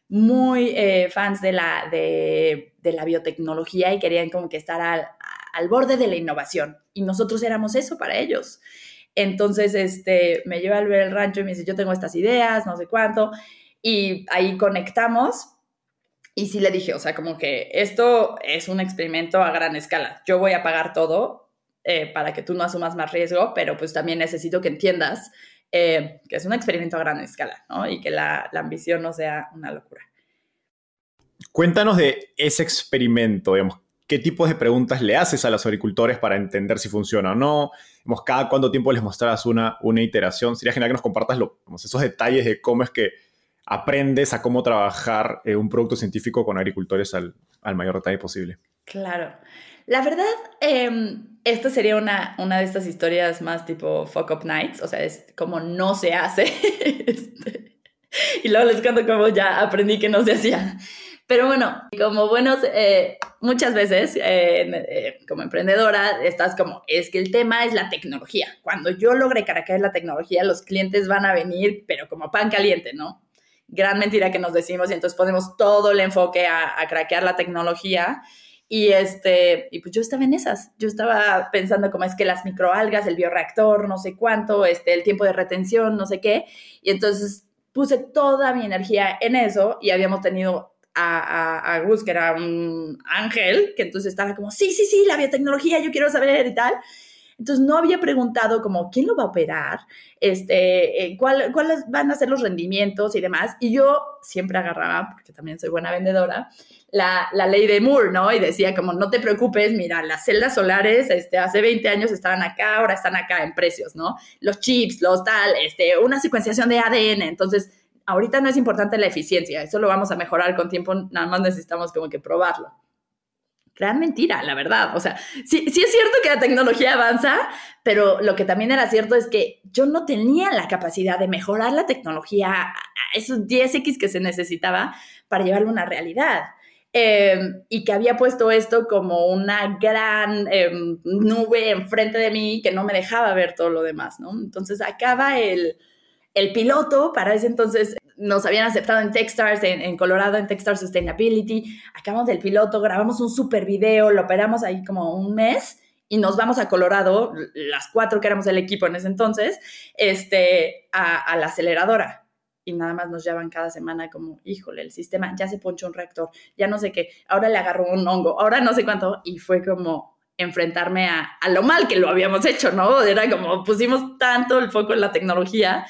muy eh, fans de la, de, de, la biotecnología y querían como que estar al, al borde de la innovación. Y nosotros éramos eso para ellos. Entonces, este, me lleva al ver el rancho y me dice, yo tengo estas ideas, no sé cuánto, y ahí conectamos. Y sí le dije, o sea, como que esto es un experimento a gran escala. Yo voy a pagar todo eh, para que tú no asumas más riesgo, pero pues también necesito que entiendas eh, que es un experimento a gran escala, ¿no? Y que la, la ambición no sea una locura. Cuéntanos de ese experimento, digamos, qué tipos de preguntas le haces a los agricultores para entender si funciona o no. cada cuánto tiempo les mostrarás una, una iteración. Sería genial que nos compartas esos detalles de cómo es que aprendes a cómo trabajar eh, un producto científico con agricultores al, mayor detalle posible. Claro. La verdad, em, esta sería una, una de estas historias más tipo fuck up nights, o sea, es como no se hace. [laughs] Este, y luego les cuento cómo ya aprendí que no se hacía. Pero bueno, como buenos, eh, muchas veces eh, eh, como emprendedora estás como, es que el tema es la tecnología. Cuando yo logre caracar la tecnología, los clientes van a venir, pero como pan caliente, ¿no? Gran mentira que nos decimos y entonces ponemos todo el enfoque a, a craquear la tecnología. Y, este, y pues yo estaba en esas. Yo estaba pensando cómo es que las microalgas, el bioreactor, no sé cuánto, este, el tiempo de retención, no sé qué. Y entonces puse toda mi energía en eso y habíamos tenido a, a, Gus, que era un ángel, que entonces estaba como, sí, sí, sí, la biotecnología, yo quiero saber y tal. Entonces no había preguntado como quién lo va a operar, este, eh, cuál, cuáles van a ser los rendimientos y demás. Y yo siempre agarraba, porque también soy buena vendedora, la, la, ley de Moore, ¿no? Y decía como, no te preocupes, mira, las celdas solares este, hace 20 años estaban acá, ahora están acá en precios, ¿no? Los chips, los tal, este, una secuenciación de ADN. Entonces, ahorita no es importante la eficiencia, eso lo vamos a mejorar con tiempo, nada más necesitamos como que probarlo. Gran mentira, la verdad. O sea, sí, es cierto que la tecnología avanza, pero lo que también era cierto es que yo no tenía la capacidad de mejorar la tecnología a esos 10X que se necesitaba para llevarlo a una realidad. Em, y que había puesto esto como una gran em, nube enfrente de mí que no me dejaba ver todo lo demás, ¿no? Entonces acaba el, el piloto, para ese entonces nos habían aceptado en Techstars, en, en, Colorado, en Techstars Sustainability, acabamos del piloto, grabamos un super video, lo operamos ahí como un mes y nos vamos a Colorado, las cuatro que éramos el equipo en ese entonces, este, a, a la aceleradora. Y nada más nos llevan cada semana como, híjole, el sistema ya se ponchó un reactor, ya no sé qué, ahora le agarró un hongo, ahora no sé cuánto, y fue como enfrentarme a, a lo mal que lo habíamos hecho, ¿no? Era como pusimos tanto el foco en la tecnología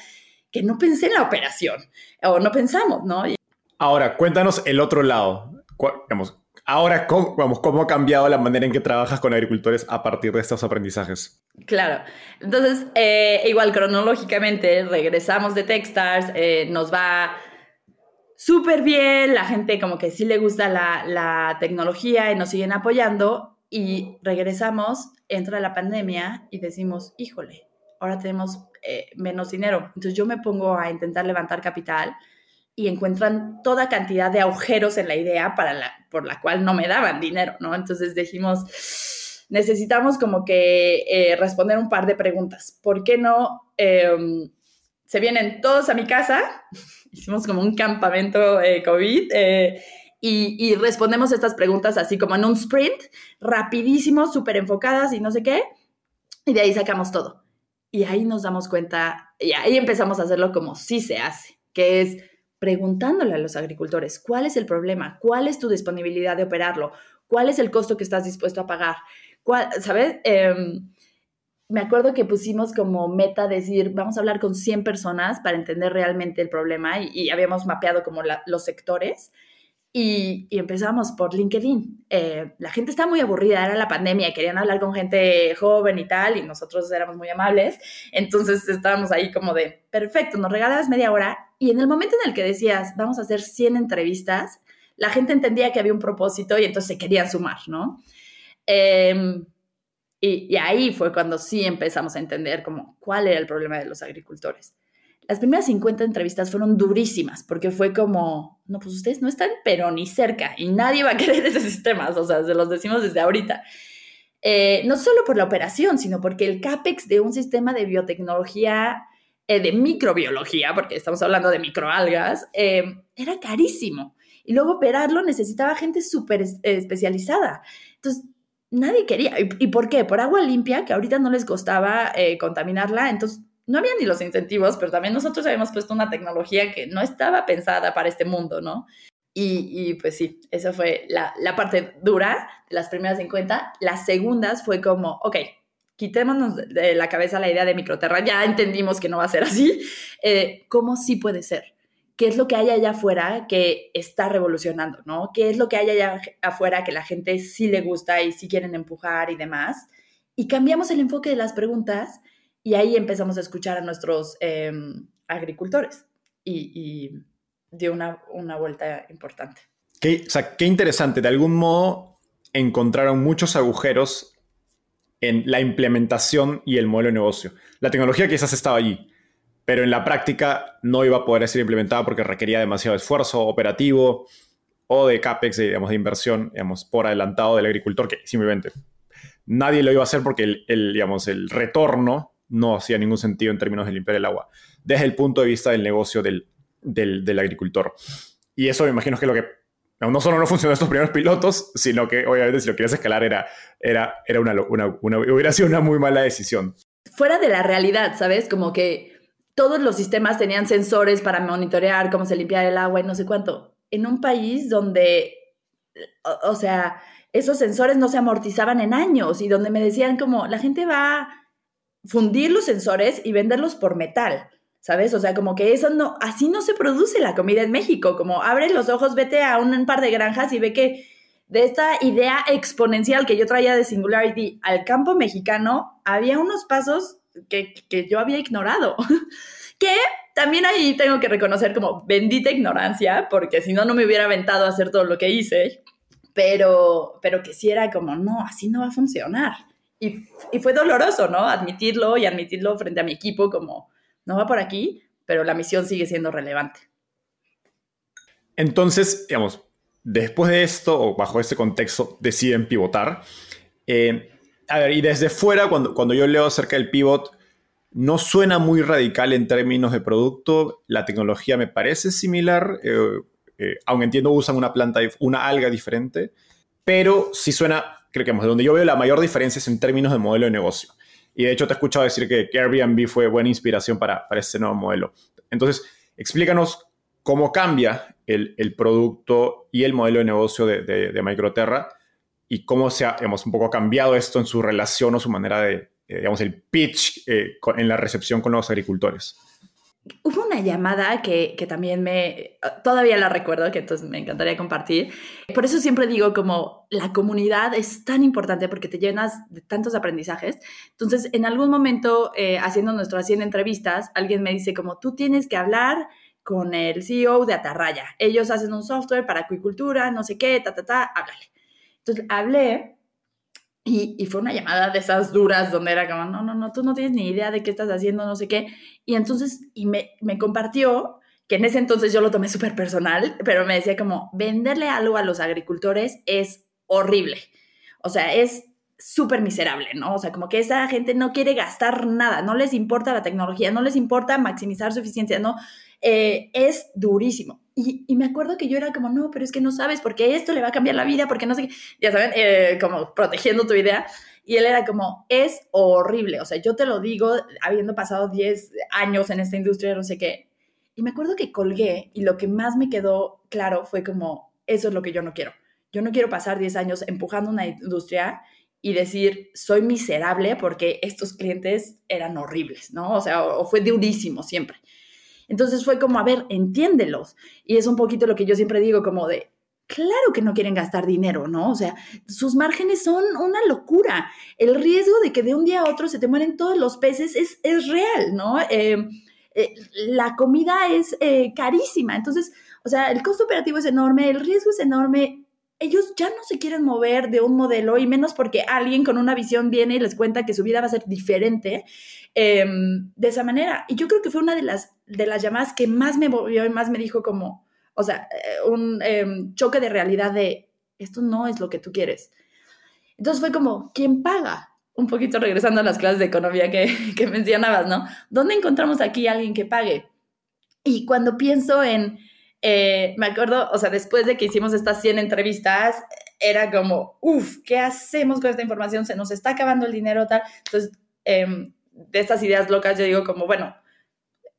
que no pensé en la operación, o no pensamos, ¿no? Ahora, cuéntanos el otro lado. Digamos, Ahora, ¿cómo, vamos, ¿cómo ha cambiado la manera en que trabajas con agricultores a partir de estos aprendizajes? Claro. Entonces, eh, igual cronológicamente, regresamos de Techstars, eh, nos va súper bien, la gente como que sí le gusta la, la tecnología y nos siguen apoyando y regresamos, entra la pandemia y decimos, híjole, ahora tenemos eh, menos dinero. Entonces yo me pongo a intentar levantar capital y encuentran toda cantidad de agujeros en la idea para la, por la cual no me daban dinero, ¿no? Entonces dijimos, necesitamos como que eh, responder un par de preguntas. ¿Por qué no em, se vienen todos a mi casa? [laughs] Hicimos como un campamento eh, COVID y, y, respondemos estas preguntas así como en un sprint, rapidísimo, súper enfocadas y no sé qué. Y de ahí sacamos todo. Y ahí nos damos cuenta, y ahí empezamos a hacerlo como sí se hace, que es preguntándole a los agricultores cuál es el problema, cuál es tu disponibilidad de operarlo, cuál es el costo que estás dispuesto a pagar, ¿Cuál, ¿sabes? Eh, me acuerdo que pusimos como meta decir, vamos a hablar con 100 personas para entender realmente el problema y, habíamos mapeado como los sectores y, y, empezamos por LinkedIn. Eh, la gente estaba muy aburrida, era la pandemia, querían hablar con gente joven y tal, y nosotros éramos muy amables. Entonces estábamos ahí como de, perfecto, nos regalas media hora. Y en el momento en el que decías, vamos a hacer 100 entrevistas, la gente entendía que había un propósito y entonces se querían sumar, ¿no? Eh, y, y ahí fue cuando sí empezamos a entender como cuál era el problema de los agricultores las primeras 50 entrevistas fueron durísimas porque fue como, no, pues ustedes no están pero ni cerca y nadie va a querer [laughs] esos sistemas, o sea, se los decimos desde ahorita. Eh, no solo por la operación, sino porque el CAPEX de un sistema de biotecnología, eh, de microbiología, porque estamos hablando de microalgas, eh, era carísimo. Y luego operarlo necesitaba gente súper especializada. Entonces, nadie quería. ¿Y, ¿Y, por qué? Por agua limpia, que ahorita no les costaba contaminarla, entonces no había ni los incentivos, pero también nosotros habíamos puesto una tecnología que no estaba pensada para este mundo, ¿no? Y, y pues sí, esa fue la, la, parte dura de las primeras 50. Las segundas fue como, ok, quitémonos de la cabeza la idea de microterra, ya entendimos que no va a ser así. Eh, ¿Cómo sí puede ser? ¿Qué es lo que hay allá afuera que está revolucionando, no? ¿Qué es lo que hay allá afuera que la gente sí le gusta y sí quieren empujar y demás? Y cambiamos el enfoque de las preguntas y ahí empezamos a escuchar a nuestros eh, agricultores y, y, dio una, una vuelta importante. Qué, o sea, qué interesante. De algún modo encontraron muchos agujeros en la implementación y el modelo de negocio. La tecnología quizás estaba allí, pero en la práctica no iba a poder ser implementada porque requería demasiado esfuerzo operativo o de CAPEX, digamos, de inversión, digamos, por adelantado del agricultor, que simplemente nadie lo iba a hacer porque el, el digamos, el retorno no hacía ningún sentido en términos de limpiar el agua, desde el punto de vista del negocio del, del, agricultor. Y eso me imagino que lo que no solo no funcionó estos primeros pilotos, sino que obviamente si lo querías escalar era, era, era una, una, hubiera sido una muy mala decisión. Fuera de la realidad, ¿sabes? Como que todos los sistemas tenían sensores para monitorear cómo se limpiaba el agua y no sé cuánto. En un país donde, o sea, esos sensores no se amortizaban en años y donde me decían como, la gente va fundir los sensores y venderlos por metal, ¿sabes? O sea, como que eso no, así no se produce la comida en México, como abre los ojos, vete a un par de granjas y ve que de esta idea exponencial que yo traía de Singularity al campo mexicano, había unos pasos que, que yo había ignorado, [laughs] que también ahí tengo que reconocer como bendita ignorancia, porque si no, no me hubiera aventado a hacer todo lo que hice, pero, pero que sí era como, no, así no va a funcionar. Y, y fue doloroso, ¿no? Admitirlo y admitirlo frente a mi equipo como, no va por aquí, pero la misión sigue siendo relevante. Entonces, digamos, después de esto, o bajo este contexto, deciden pivotar. Eh, a ver, y desde fuera, cuando, cuando yo leo acerca del pivot, no suena muy radical en términos de producto. La tecnología me parece similar, eh, eh, aunque entiendo usan una planta, una alga diferente, pero sí suena, creo que de donde yo veo la mayor diferencia es en términos de modelo de negocio. Y de hecho te he escuchado decir que, Airbnb fue buena inspiración para, para este nuevo modelo. Entonces, explícanos cómo cambia el, el producto y el modelo de negocio de, de, Microterra y cómo se ha, hemos un poco cambiado esto en su relación o su manera de, eh, digamos, el pitch eh, en la recepción con los agricultores. Hubo una llamada que, que, también me, todavía la recuerdo, que entonces me encantaría compartir. Por eso siempre digo como la comunidad es tan importante porque te llenas de tantos aprendizajes. Entonces, en algún momento, eh, haciendo nuestras 100 entrevistas, alguien me dice como, tú tienes que hablar con el CEO de Atarraya. Ellos hacen un software para acuicultura, no sé qué, ta, ta, ta, háblale. Entonces, hablé y, fue una llamada de esas duras donde era como, no, no, no, tú no tienes ni idea de qué estás haciendo, no sé qué. Y entonces, y me, me compartió, que en ese entonces yo lo tomé súper personal, pero me decía como, venderle algo a los agricultores es horrible. O sea, es súper miserable, ¿no? O sea, como que esa gente no quiere gastar nada, no les importa la tecnología, no les importa maximizar su eficiencia, no, eh, es durísimo. Y, me acuerdo que yo era como, no, pero es que no sabes, porque esto le va a cambiar la vida, porque no sé qué, ya saben, eh, como protegiendo tu idea. Y él era como, es horrible, o sea, yo te lo digo, habiendo pasado 10 años en esta industria, no sé qué. Y me acuerdo que colgué y lo que más me quedó claro fue como, eso es lo que yo no quiero. Yo no quiero pasar 10 años empujando una industria y decir, soy miserable porque estos clientes eran horribles, ¿no? O sea, o fue durísimo siempre. Entonces fue como, a ver, entiéndelos. Y es un poquito lo que yo siempre digo, como de, claro que no quieren gastar dinero, ¿no? O sea, sus márgenes son una locura. El riesgo de que de un día a otro se te mueren todos los peces es, es real, ¿no? Em, eh, la comida es eh, carísima. Entonces, o sea, el costo operativo es enorme, el riesgo es enorme. Ellos ya no se quieren mover de un modelo y menos porque alguien con una visión viene y les cuenta que su vida va a ser diferente. Em, de esa manera. Y yo creo que fue una de las, de las llamadas que más me movió y más me dijo como, o sea, eh, un em, choque de realidad de, esto no es lo que tú quieres. Entonces fue como, ¿quién paga? Un poquito regresando a las clases de economía que, [laughs] que mencionabas, ¿no? ¿Dónde encontramos aquí a alguien que pague? Y cuando pienso en, eh, me acuerdo, o sea, después de que hicimos estas 100 entrevistas, era como, uff, ¿qué hacemos con esta información? Se nos está acabando el dinero, tal. Entonces, eh, de estas ideas locas, yo digo como, bueno,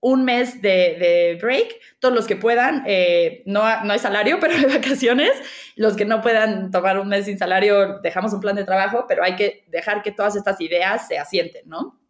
un mes de, break, todos los que puedan, eh, no, no hay salario, [laughs] pero hay vacaciones, los que no puedan tomar un mes sin salario, dejamos un plan de trabajo, pero hay que dejar que todas estas ideas se asienten, ¿no?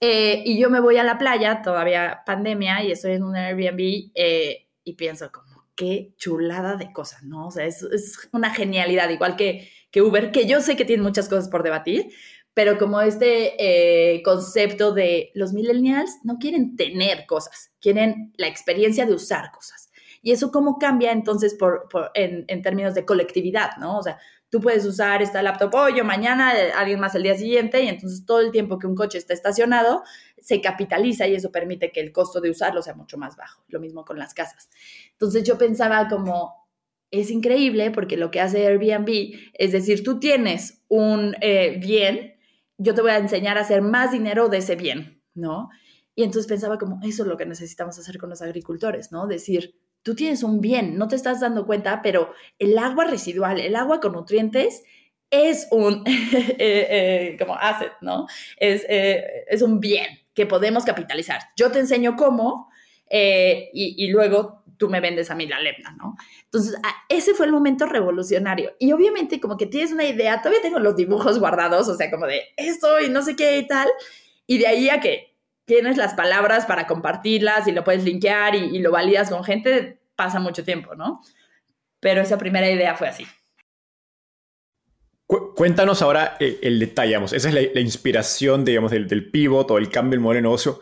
Eh, y yo me voy a la playa, todavía pandemia, y estoy en un Airbnb eh, y pienso como, qué chulada de cosas, ¿no? O sea, es, es una genialidad, igual que, que Uber, que yo sé que tiene muchas cosas por debatir, pero como este eh, concepto de los millennials no quieren tener cosas, quieren la experiencia de usar cosas. Y eso cómo cambia entonces por, en, en, términos de colectividad, ¿no? O sea, tú puedes usar esta laptop hoy o mañana, eh, alguien más el día siguiente, y entonces todo el tiempo que un coche está estacionado se capitaliza y eso permite que el costo de usarlo sea mucho más bajo. Lo mismo con las casas. Entonces yo pensaba como, es increíble porque lo que hace Airbnb es decir, tú tienes un eh, bien, yo te voy a enseñar a hacer más dinero de ese bien, ¿no? Y entonces pensaba como, eso es lo que necesitamos hacer con los agricultores, ¿no? Decir, tú tienes un bien, no te estás dando cuenta, pero el agua residual, el agua con nutrientes, es un [laughs] eh, eh, como asset, ¿no? Es, eh, es, un bien que podemos capitalizar. Yo te enseño cómo y, y, luego tú me vendes a mí la lepna, ¿no? Entonces, ese fue el momento revolucionario. Y obviamente como que tienes una idea, todavía tengo los dibujos guardados, o sea, como de esto y no sé qué y tal, y de ahí a que tienes las palabras para compartirlas y lo puedes linkear y, lo validas con gente, pasa mucho tiempo, ¿no? Pero esa primera idea fue así. Cuéntanos ahora el, detalle, esa es la, inspiración, digamos, del, del pivot o el cambio del modelo de negocio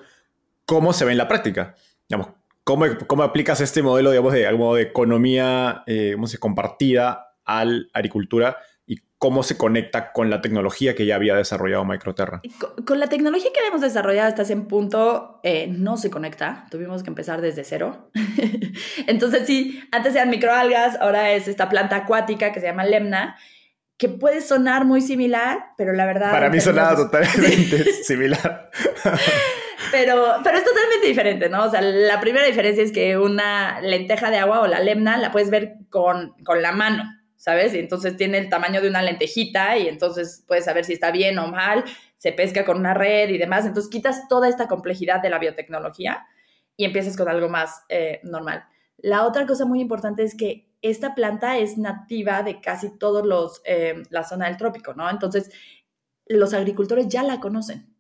cómo se ve en la práctica. Digamos, ¿cómo, cómo aplicas este modelo digamos, de, de economía eh, compartida a la agricultura y cómo se conecta con la tecnología que ya había desarrollado Microterra. Con, la tecnología que habíamos desarrollado hasta ese punto eh, no se conecta, tuvimos que empezar desde cero. [laughs] Entonces sí, antes eran microalgas, ahora es esta planta acuática que se llama lemna, que puede sonar muy similar, pero la verdad... Para mí sonaba [laughs] totalmente similar. [laughs] pero, pero es totalmente diferente, ¿no? O sea, la primera diferencia es que una lenteja de agua o la lemna la puedes ver con, con la mano. ¿sabes? Y entonces tiene el tamaño de una lentejita y entonces puedes saber si está bien o mal, se pesca con una red y demás. Entonces quitas toda esta complejidad de la biotecnología y empiezas con algo más eh, normal. La otra cosa muy importante es que esta planta es nativa de casi todos los, eh, la zona del trópico, ¿no? Entonces, los agricultores ya la conocen.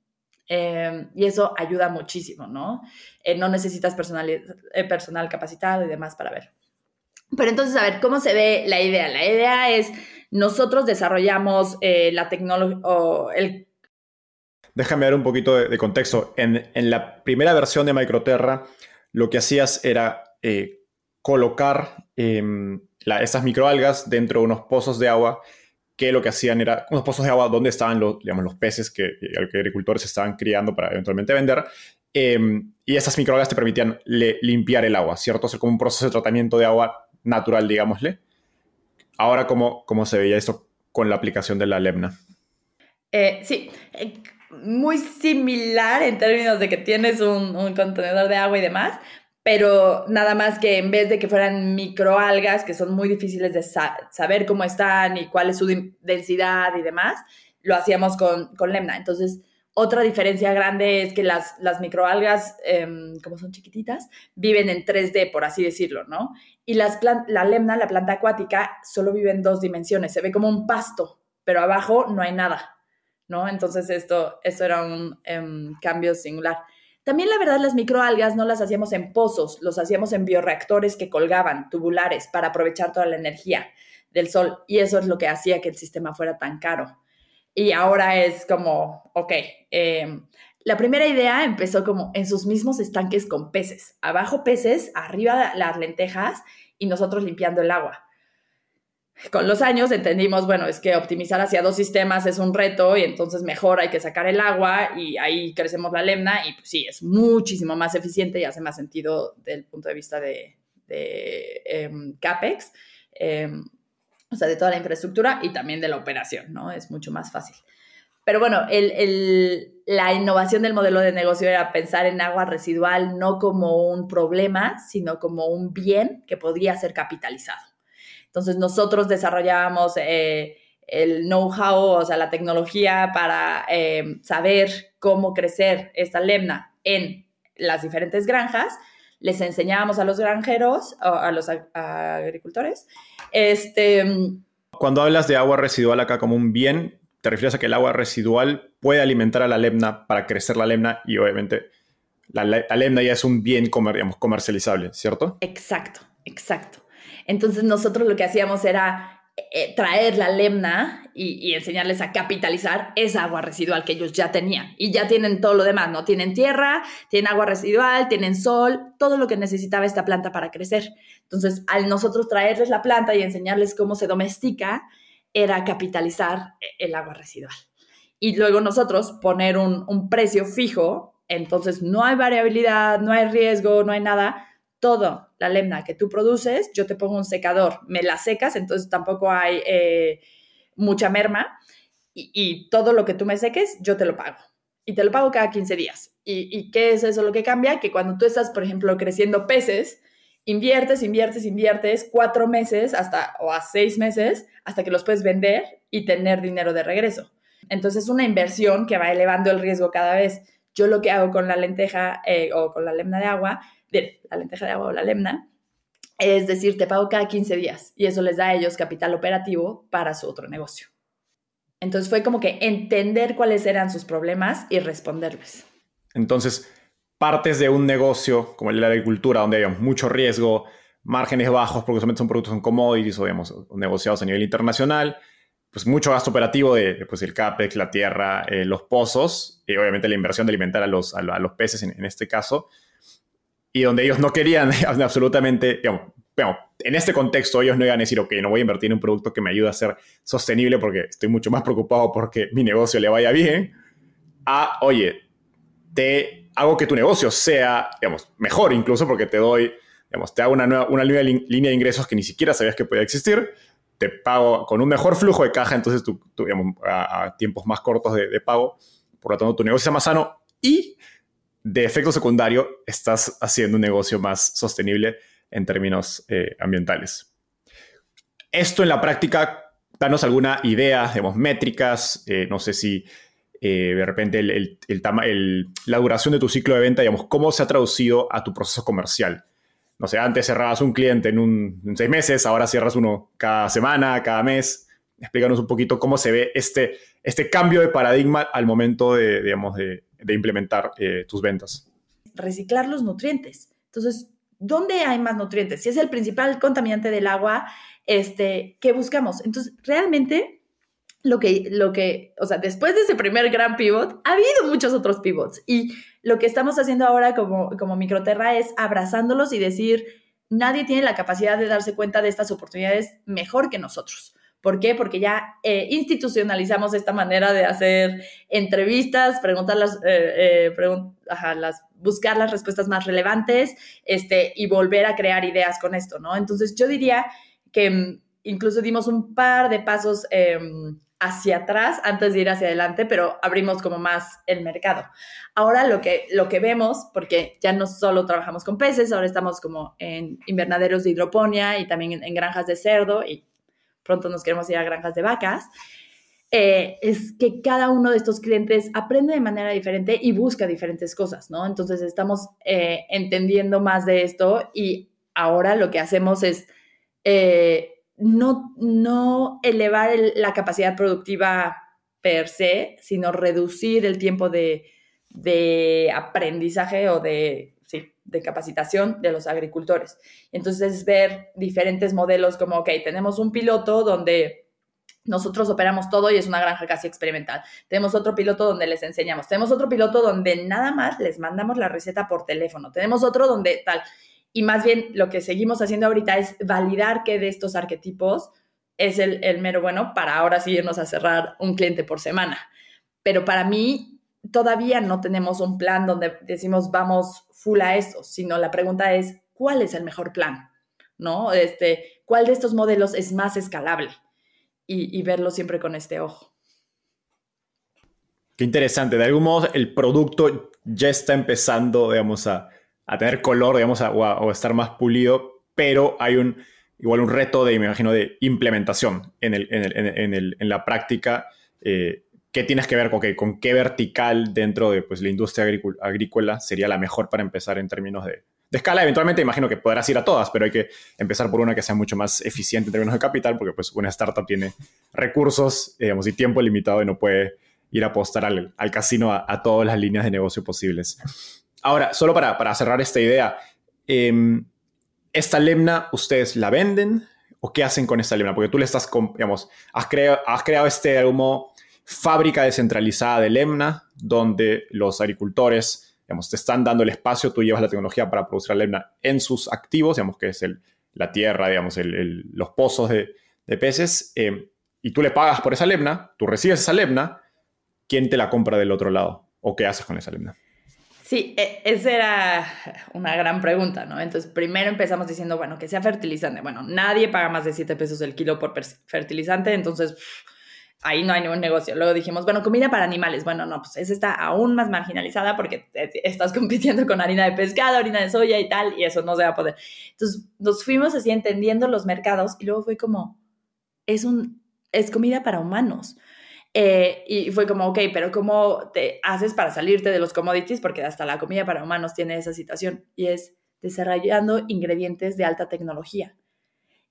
Eh, y eso ayuda muchísimo, ¿no? no necesitas personal, personal capacitado y demás para ver. Pero entonces, a ver, ¿cómo se ve la idea? La idea es, nosotros desarrollamos eh, la tecnología, el... Déjame dar un poquito de, contexto. En, la primera versión de Microterra, lo que hacías era eh, colocar em, esas microalgas dentro de unos pozos de agua que lo que hacían era unos pozos de agua donde estaban los, digamos, los peces que, que agricultores estaban criando para eventualmente vender. Em, y esas microalgas te permitían limpiar el agua, ¿cierto? Hacer como un proceso de tratamiento de agua natural, digámosle. Ahora, ¿cómo, cómo se veía esto con la aplicación de la Lemna? Eh, sí, eh, muy similar en términos de que tienes un, contenedor de agua y demás, pero nada más que en vez de que fueran microalgas, que son muy difíciles de saber cómo están y cuál es su densidad y demás, lo hacíamos con, con Lemna. Entonces, otra diferencia grande es que las, las microalgas, em, como son chiquititas, viven en 3D, por así decirlo, ¿no? Y las la lemna, la planta acuática, solo vive en dos dimensiones. Se ve como un pasto, pero abajo no hay nada, ¿no? Entonces esto, esto era un em, cambio singular. También la verdad las microalgas no las hacíamos en pozos, los hacíamos en bioreactores que colgaban, tubulares, para aprovechar toda la energía del sol. Y eso es lo que hacía que el sistema fuera tan caro. Y ahora es como, ok, em, la primera idea empezó como en sus mismos estanques con peces. Abajo peces, arriba las lentejas y nosotros limpiando el agua. Con los años entendimos, bueno, es que optimizar hacia dos sistemas es un reto y entonces mejor hay que sacar el agua y ahí crecemos la lemna y pues sí, es muchísimo más eficiente y hace más sentido del punto de vista de, em, CAPEX. Em, o sea, de toda la infraestructura y también de la operación, ¿no? Es mucho más fácil. Pero bueno, la innovación del modelo de negocio era pensar en agua residual no como un problema, sino como un bien que podría ser capitalizado. Entonces nosotros desarrollábamos eh, el know-how, o sea, la tecnología para eh, saber cómo crecer esta lemna en las diferentes granjas. Les enseñábamos a los granjeros, a los agricultores, este, Cuando hablas de agua residual acá como un bien, te refieres a que el agua residual puede alimentar a la lemna para crecer la lemna y obviamente la, lemna ya es un bien comercializable, ¿cierto? Exacto, exacto. Entonces nosotros lo que hacíamos era eh, traer la lemna y, enseñarles a capitalizar esa agua residual que ellos ya tenían. Y ya tienen todo lo demás, ¿no? Tienen tierra, tienen agua residual, tienen sol, todo lo que necesitaba esta planta para crecer. Entonces, al nosotros traerles la planta y enseñarles cómo se domestica, era capitalizar el agua residual. Y luego nosotros poner un precio fijo, entonces no hay variabilidad, no hay riesgo, no hay nada, todo la lemna que tú produces, yo te pongo un secador, me la secas, entonces tampoco hay eh, mucha merma y, todo lo que tú me seques, yo te lo pago. Y te lo pago cada 15 días. ¿Y, ¿Y qué es eso lo que cambia? Que cuando tú estás, por ejemplo, creciendo peces, inviertes, inviertes, inviertes cuatro meses hasta o a seis meses hasta que los puedes vender y tener dinero de regreso. Entonces es una inversión que va elevando el riesgo cada vez. Yo lo que hago con la lenteja eh, o con la lemna de agua de la lenteja de agua o la lemna, es decir, te pago cada 15 días y eso les da a ellos capital operativo para su otro negocio. Entonces fue como que entender cuáles eran sus problemas y responderles. Entonces, partes de un negocio como el de la agricultura, donde hay mucho riesgo, márgenes bajos, porque son productos en commodities o digamos, negociados a nivel internacional, pues mucho gasto operativo de, pues el CAPEX, la tierra, eh, los pozos, y obviamente la inversión de alimentar a los, a, los peces en, este caso, y donde ellos no querían [laughs] absolutamente, digamos, en este contexto ellos no iban a decir, ok, no voy a invertir en un producto que me ayude a ser sostenible porque estoy mucho más preocupado porque mi negocio le vaya bien, a, oye, te hago que tu negocio sea, digamos, mejor incluso porque te doy, digamos, te hago una nueva, una nueva línea de ingresos que ni siquiera sabías que podía existir, te pago con un mejor flujo de caja, entonces tú, digamos, a, tiempos más cortos de, pago, por lo tanto tu negocio es más sano y de efecto secundario estás haciendo un negocio más sostenible en términos eh, ambientales. Esto en la práctica, danos alguna idea, digamos, métricas, eh, no sé si eh, de repente el, la duración de tu ciclo de venta, digamos, cómo se ha traducido a tu proceso comercial. No sé, antes cerrabas un cliente en, un, seis meses, ahora cierras uno cada semana, cada mes. Explícanos un poquito cómo se ve este, este cambio de paradigma al momento de, digamos, de, implementar tus ventas. Reciclar los nutrientes. Entonces, ¿dónde hay más nutrientes? Si es el principal contaminante del agua, este, ¿qué buscamos? Entonces, realmente lo que, lo que, o sea, después de ese primer gran pivot, ha habido muchos otros pivots y lo que estamos haciendo ahora como, como Microterra es abrazándolos y decir, nadie tiene la capacidad de darse cuenta de estas oportunidades mejor que nosotros. ¿Por qué? Porque ya eh, institucionalizamos esta manera de hacer entrevistas, preguntar las, eh, eh, buscar las respuestas más relevantes este, y volver a crear ideas con esto, ¿no? Entonces yo diría que mm, incluso dimos un par de pasos em, hacia atrás antes de ir hacia adelante, pero abrimos como más el mercado. Ahora lo que, lo que vemos, porque ya no solo trabajamos con peces, ahora estamos como en invernaderos de hidroponía y también en granjas de cerdo y pronto nos queremos ir a granjas de vacas, eh, es que cada uno de estos clientes aprende de manera diferente y busca diferentes cosas, ¿no? Entonces estamos eh, entendiendo más de esto y ahora lo que hacemos es eh, no, no elevar la capacidad productiva per se, sino reducir el tiempo de, de aprendizaje o de de capacitación de los agricultores. Entonces, ver diferentes modelos como, ok, tenemos un piloto donde nosotros operamos todo y es una granja casi experimental. Tenemos otro piloto donde les enseñamos. Tenemos otro piloto donde nada más les mandamos la receta por teléfono. Tenemos otro donde tal. Y más bien lo que seguimos haciendo ahorita es validar que de estos arquetipos es el, el mero bueno para ahora sí irnos a cerrar un cliente por semana. Pero para mí todavía no tenemos un plan donde decimos vamos full a eso, sino la pregunta es, ¿cuál es el mejor plan? ¿No? Este, ¿Cuál de estos modelos es más escalable? Y, verlo siempre con este ojo. Qué interesante. De algún modo, el producto ya está empezando, digamos, a, tener color, digamos, a, o, a, estar más pulido, pero hay un, igual un reto de, me imagino, de implementación en, el, en, el, en la práctica. Eh, ¿Qué tienes que ver con, qué, con qué vertical dentro de pues, la industria agrícola sería la mejor para empezar en términos de, escala? Eventualmente imagino que podrás ir a todas, pero hay que empezar por una que sea mucho más eficiente en términos de capital, porque pues, una startup tiene recursos digamos, y tiempo limitado y no puede ir a apostar al, casino a, todas las líneas de negocio posibles. Ahora, solo para, para cerrar esta idea, em, ¿esta lemna ustedes la venden o qué hacen con esta lemna? Porque tú le estás, digamos, has, has creado este humo fábrica descentralizada de Lemna, donde los agricultores, digamos, te están dando el espacio, tú llevas la tecnología para producir la Lemna en sus activos, digamos, que es el, la tierra, digamos, los pozos de, peces, eh, y tú le pagas por esa Lemna, tú recibes esa Lemna, ¿quién te la compra del otro lado? ¿O qué haces con esa Lemna? Sí, e, esa era una gran pregunta, ¿no? Entonces, primero empezamos diciendo, bueno, que sea fertilizante. Bueno, nadie paga más de 7 pesos el kilo por fertilizante, entonces ahí no hay ningún negocio. Luego dijimos, bueno, comida para animales. Bueno, no, pues esa está aún más marginalizada porque estás [laughs] compitiendo con harina de pescado, harina de soya y tal, y eso no se va a poder. Entonces nos fuimos así entendiendo los mercados y luego fue como, es, un, es comida para humanos. Eh, y fue como, ok, pero ¿cómo te haces para salirte de los commodities? Porque hasta la comida para humanos tiene esa situación y es desarrollando ingredientes de alta tecnología.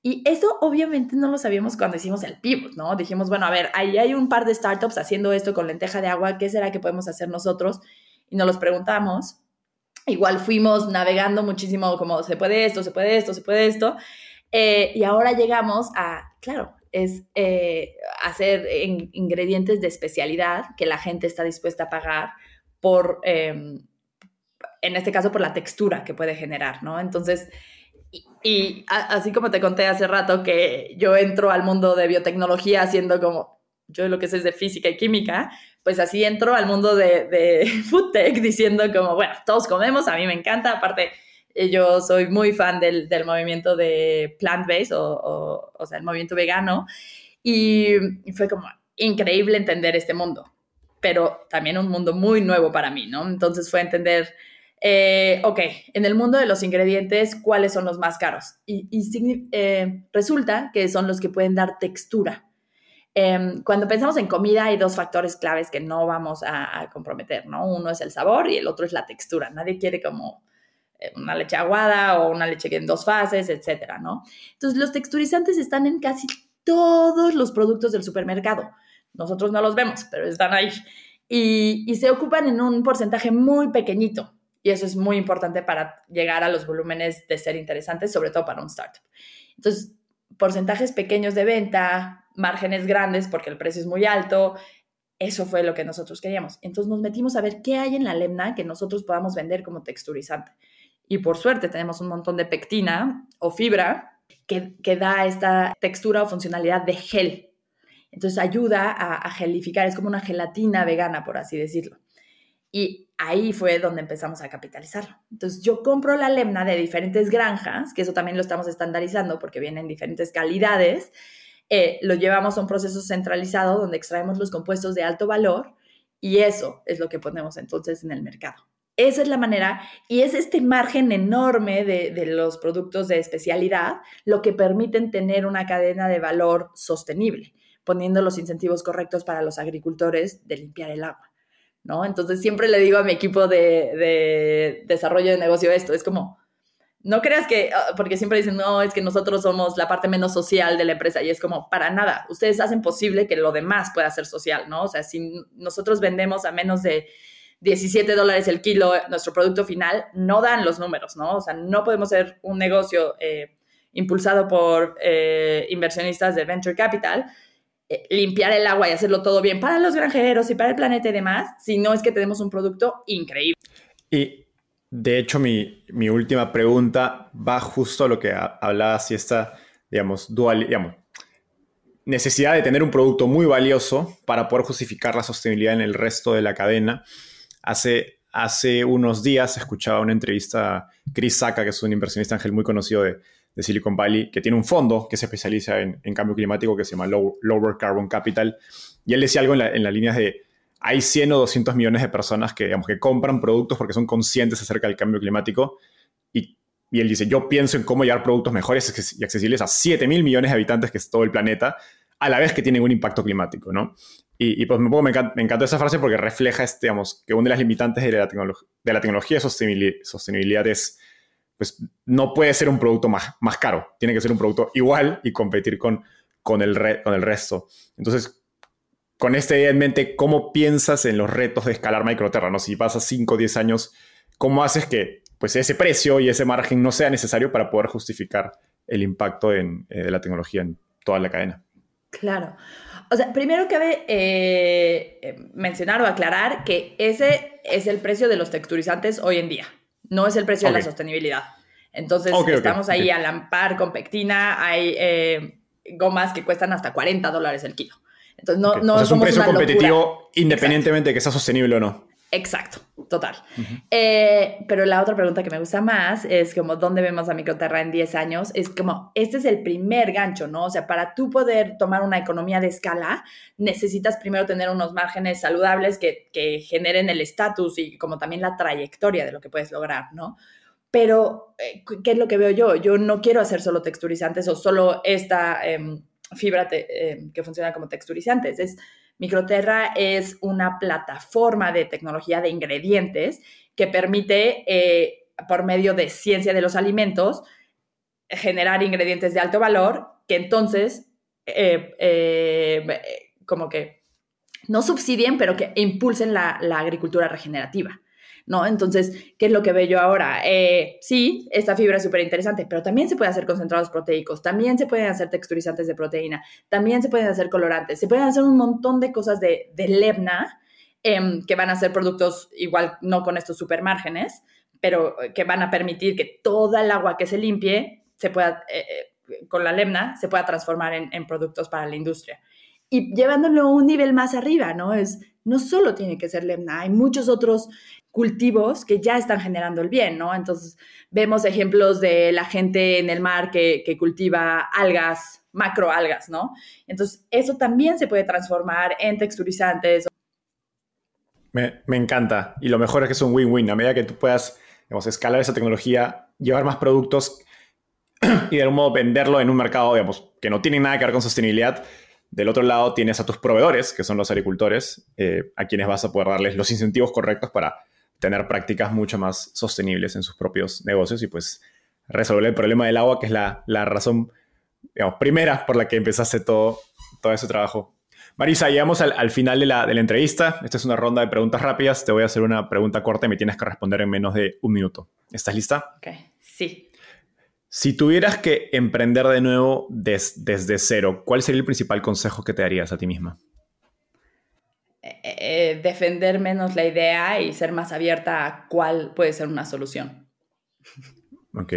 Y eso obviamente no lo sabíamos cuando hicimos el pivot, ¿no? Dijimos, bueno, a ver, ahí hay un par de startups haciendo esto con lenteja de agua, ¿qué será que podemos hacer nosotros? Y nos los preguntamos. Igual fuimos navegando muchísimo como, se puede esto, se puede esto, se puede esto. Eh, y ahora llegamos a, claro, es eh, hacer ingredientes de especialidad que la gente está dispuesta a pagar por, em, en este caso, por la textura que puede generar, ¿no? Entonces, y, así como te conté hace rato que yo entro al mundo de biotecnología haciendo como, yo lo que sé es de física y química, pues así entro al mundo de, de [laughs] food tech diciendo como, bueno, todos comemos, a mí me encanta, aparte eh, yo soy muy fan del, del movimiento de plant-based o, o, sea, el movimiento vegano y fue como increíble entender este mundo, pero también un mundo muy nuevo para mí, ¿no? Entonces fue entender eh, ok, en el mundo de los ingredientes, ¿cuáles son los más caros? Y, eh, resulta que son los que pueden dar textura. Em, cuando pensamos en comida hay dos factores claves que no vamos a, comprometer, ¿no? Uno es el sabor y el otro es la textura. Nadie quiere como eh, una leche aguada o una leche en dos fases, etcétera, ¿no? Entonces, los texturizantes están en casi todos los productos del supermercado. Nosotros no los vemos, pero están ahí. y se ocupan en un porcentaje muy pequeñito y eso es muy importante para llegar a los volúmenes de ser interesantes, sobre todo para un startup. Entonces, porcentajes pequeños de venta, márgenes grandes porque el precio es muy alto, eso fue lo que nosotros queríamos. Entonces nos metimos a ver qué hay en la lemna que nosotros podamos vender como texturizante. Y por suerte tenemos un montón de pectina o fibra que, que da esta textura o funcionalidad de gel. Entonces ayuda a, a gelificar, es como una gelatina vegana, por así decirlo. Y ahí fue donde empezamos a capitalizarlo. Entonces yo compro la lemna de diferentes granjas, que eso también lo estamos estandarizando porque vienen diferentes calidades. Eh, lo llevamos a un proceso centralizado donde extraemos los compuestos de alto valor y eso es lo que ponemos entonces en el mercado. Esa es la manera y es este margen enorme de, de, los productos de especialidad lo que permiten tener una cadena de valor sostenible, poniendo los incentivos correctos para los agricultores de limpiar el agua. ¿No? Entonces siempre le digo a mi equipo de, desarrollo de negocio esto, es como, no creas que, ah, porque siempre dicen, no, es que nosotros somos la parte menos social de la empresa y es como, para nada, ustedes hacen posible que lo demás pueda ser social, ¿no? O sea, si nosotros vendemos a menos de 17 dólares el kilo nuestro producto final, no dan los números, ¿no? O sea, no podemos ser un negocio eh, impulsado por eh, inversionistas de venture capital eh, limpiar el agua y hacerlo todo bien para los granjeros y para el planeta y demás, si no es que tenemos un producto increíble. Y de hecho, mi, mi última pregunta va justo a lo que hablabas y esta, digamos, dual, digamos, necesidad de tener un producto muy valioso para poder justificar la sostenibilidad en el resto de la cadena. Hace, hace unos días escuchaba una entrevista a Chris Saka, que es un inversionista ángel muy conocido de, de Silicon Valley, que tiene un fondo que se especializa en, cambio climático que se llama Lower Carbon Capital. Y él decía algo en, la, en las líneas de, hay 100 o 200 millones de personas que, digamos, que compran productos porque son conscientes acerca del cambio climático. Y, y él dice, yo pienso en cómo llevar productos mejores y accesibles a 7 mil millones de habitantes, que es todo el planeta, a la vez que tienen un impacto climático, ¿no? Y, y pues me, encanta, me, encanta, esa frase porque refleja, este, que una de las limitantes de la, de la tecnología de sostenibilidad es pues no puede ser un producto más, más caro, tiene que ser un producto igual y competir con, con, el, con el resto. Entonces, con esta idea en mente, ¿cómo piensas en los retos de escalar Microterra? Si pasas 5 o 10 años, ¿cómo haces que pues, ese precio y ese margen no sea necesario para poder justificar el impacto en, eh, de la tecnología en toda la cadena? Claro. O sea, primero cabe eh, eh, mencionar o aclarar que ese es el precio de los texturizantes hoy en día. No es el precio de la sostenibilidad. Entonces, estamos ahí a la par con pectina. Hay eh, gomas que cuestan hasta 40 dólares el kilo. Entonces, no, no es un precio competitivo independientemente de que sea sostenible o no. Exacto, total. Eh, pero la otra pregunta que me gusta más es como, ¿dónde vemos a Microterra en 10 años? Es como, este es el primer gancho, ¿no? O sea, para tú poder tomar una economía de escala, necesitas primero tener unos márgenes saludables que, que generen el estatus y como también la trayectoria de lo que puedes lograr, ¿no? Pero, eh, ¿qué es lo que veo yo? Yo no quiero hacer solo texturizantes o solo esta em, fibra em, que funciona como texturizantes. Es Microterra es una plataforma de tecnología de ingredientes que permite, eh, por medio de ciencia de los alimentos, generar ingredientes de alto valor que entonces, eh, eh, como que no subsidien, pero que impulsen la, agricultura regenerativa. ¿No? Entonces, ¿qué es lo que veo yo ahora? Eh, sí, esta fibra es súper interesante, pero también se puede hacer concentrados proteicos, también se pueden hacer texturizantes de proteína, también se pueden hacer colorantes, se pueden hacer un montón de cosas de, de Lebna em, que van a ser productos igual no con estos super márgenes, pero que van a permitir que toda el agua que se limpie se pueda, eh, eh, con la lemna, se pueda transformar en, en productos para la industria y llevándolo a un nivel más arriba, ¿no? Es, no solo tiene que ser lemna, hay muchos otros cultivos que ya están generando el bien, ¿no? Entonces, vemos ejemplos de la gente en el mar que, que cultiva algas, macroalgas, ¿no? Entonces, eso también se puede transformar en texturizantes. Me, me encanta. Y lo mejor es que es un win-win. A medida que tú puedas digamos, escalar esa tecnología, llevar más productos [clears throat] y de algún modo venderlo en un mercado digamos, que no tiene nada que ver con sostenibilidad, del otro lado tienes a tus proveedores, que son los agricultores, eh, a quienes vas a poder darles los incentivos correctos para tener prácticas mucho más sostenibles en sus propios negocios y pues resolver el problema del agua, que es la, razón digamos, primera por la que empezaste todo, todo ese trabajo. Marisa, llegamos al, final de la, de la, entrevista. Esta es una ronda de preguntas rápidas. Te voy a hacer una pregunta corta y me tienes que responder en menos de un minuto. ¿Estás lista? Ok, sí. Si tuvieras que emprender de nuevo desde cero, ¿cuál sería el principal consejo que te darías a ti misma? Eh, eh, defender menos la idea y ser más abierta a cuál puede ser una solución. Ok.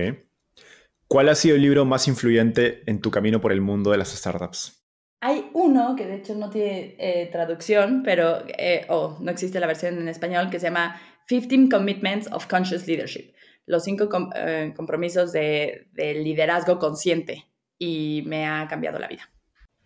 ¿Cuál ha sido el libro más influyente en tu camino por el mundo de las startups? Hay uno que de hecho no tiene eh, traducción, pero o no existe la versión en español, que se llama 15 Commitments of Conscious Leadership los cinco eh, compromisos de, liderazgo consciente y me ha cambiado la vida.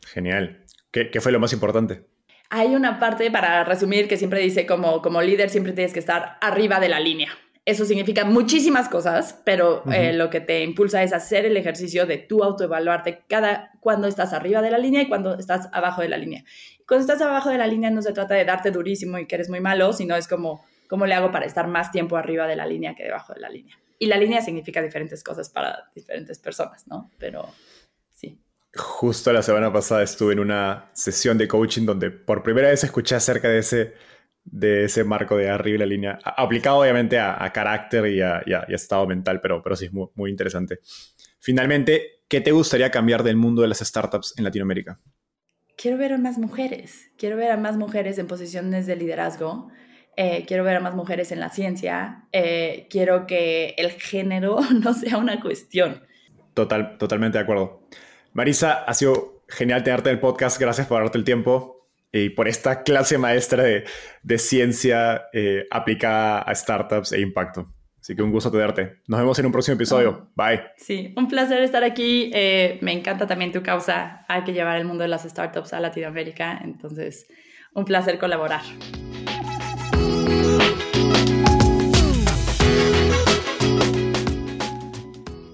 Genial. ¿Qué, fue lo más importante? Hay una parte, para resumir, que siempre dice como, como líder siempre tienes que estar arriba de la línea. Eso significa muchísimas cosas, pero eh, lo que te impulsa es hacer el ejercicio de tú autoevaluarte cada cuando estás arriba de la línea y cuando estás abajo de la línea. Cuando estás abajo de la línea no se trata de darte durísimo y que eres muy malo, sino es como ¿Cómo le hago para estar más tiempo arriba de la línea que debajo de la línea? Y la línea significa diferentes cosas para diferentes personas, ¿no? Pero sí. Justo la semana pasada estuve en una sesión de coaching donde por primera vez escuché acerca de ese, de ese marco de arriba de la línea, aplicado obviamente a, carácter y a, estado mental, pero, pero sí es muy, muy interesante. Finalmente, ¿qué te gustaría cambiar del mundo de las startups en Latinoamérica? Quiero ver a más mujeres, quiero ver a más mujeres en posiciones de liderazgo eh, quiero ver a más mujeres en la ciencia, eh, quiero que el género [laughs] no sea una cuestión. Total, totalmente de acuerdo. Marisa, ha sido genial tenerte en el podcast, gracias por darte el tiempo y por esta clase maestra de, de ciencia eh, aplicada a startups e impacto. Así que un gusto tenerte. Nos vemos en un próximo episodio. Bye. Sí, un placer estar aquí. me encanta también tu causa. Hay que llevar el mundo de las startups a Latinoamérica. Entonces, un placer colaborar.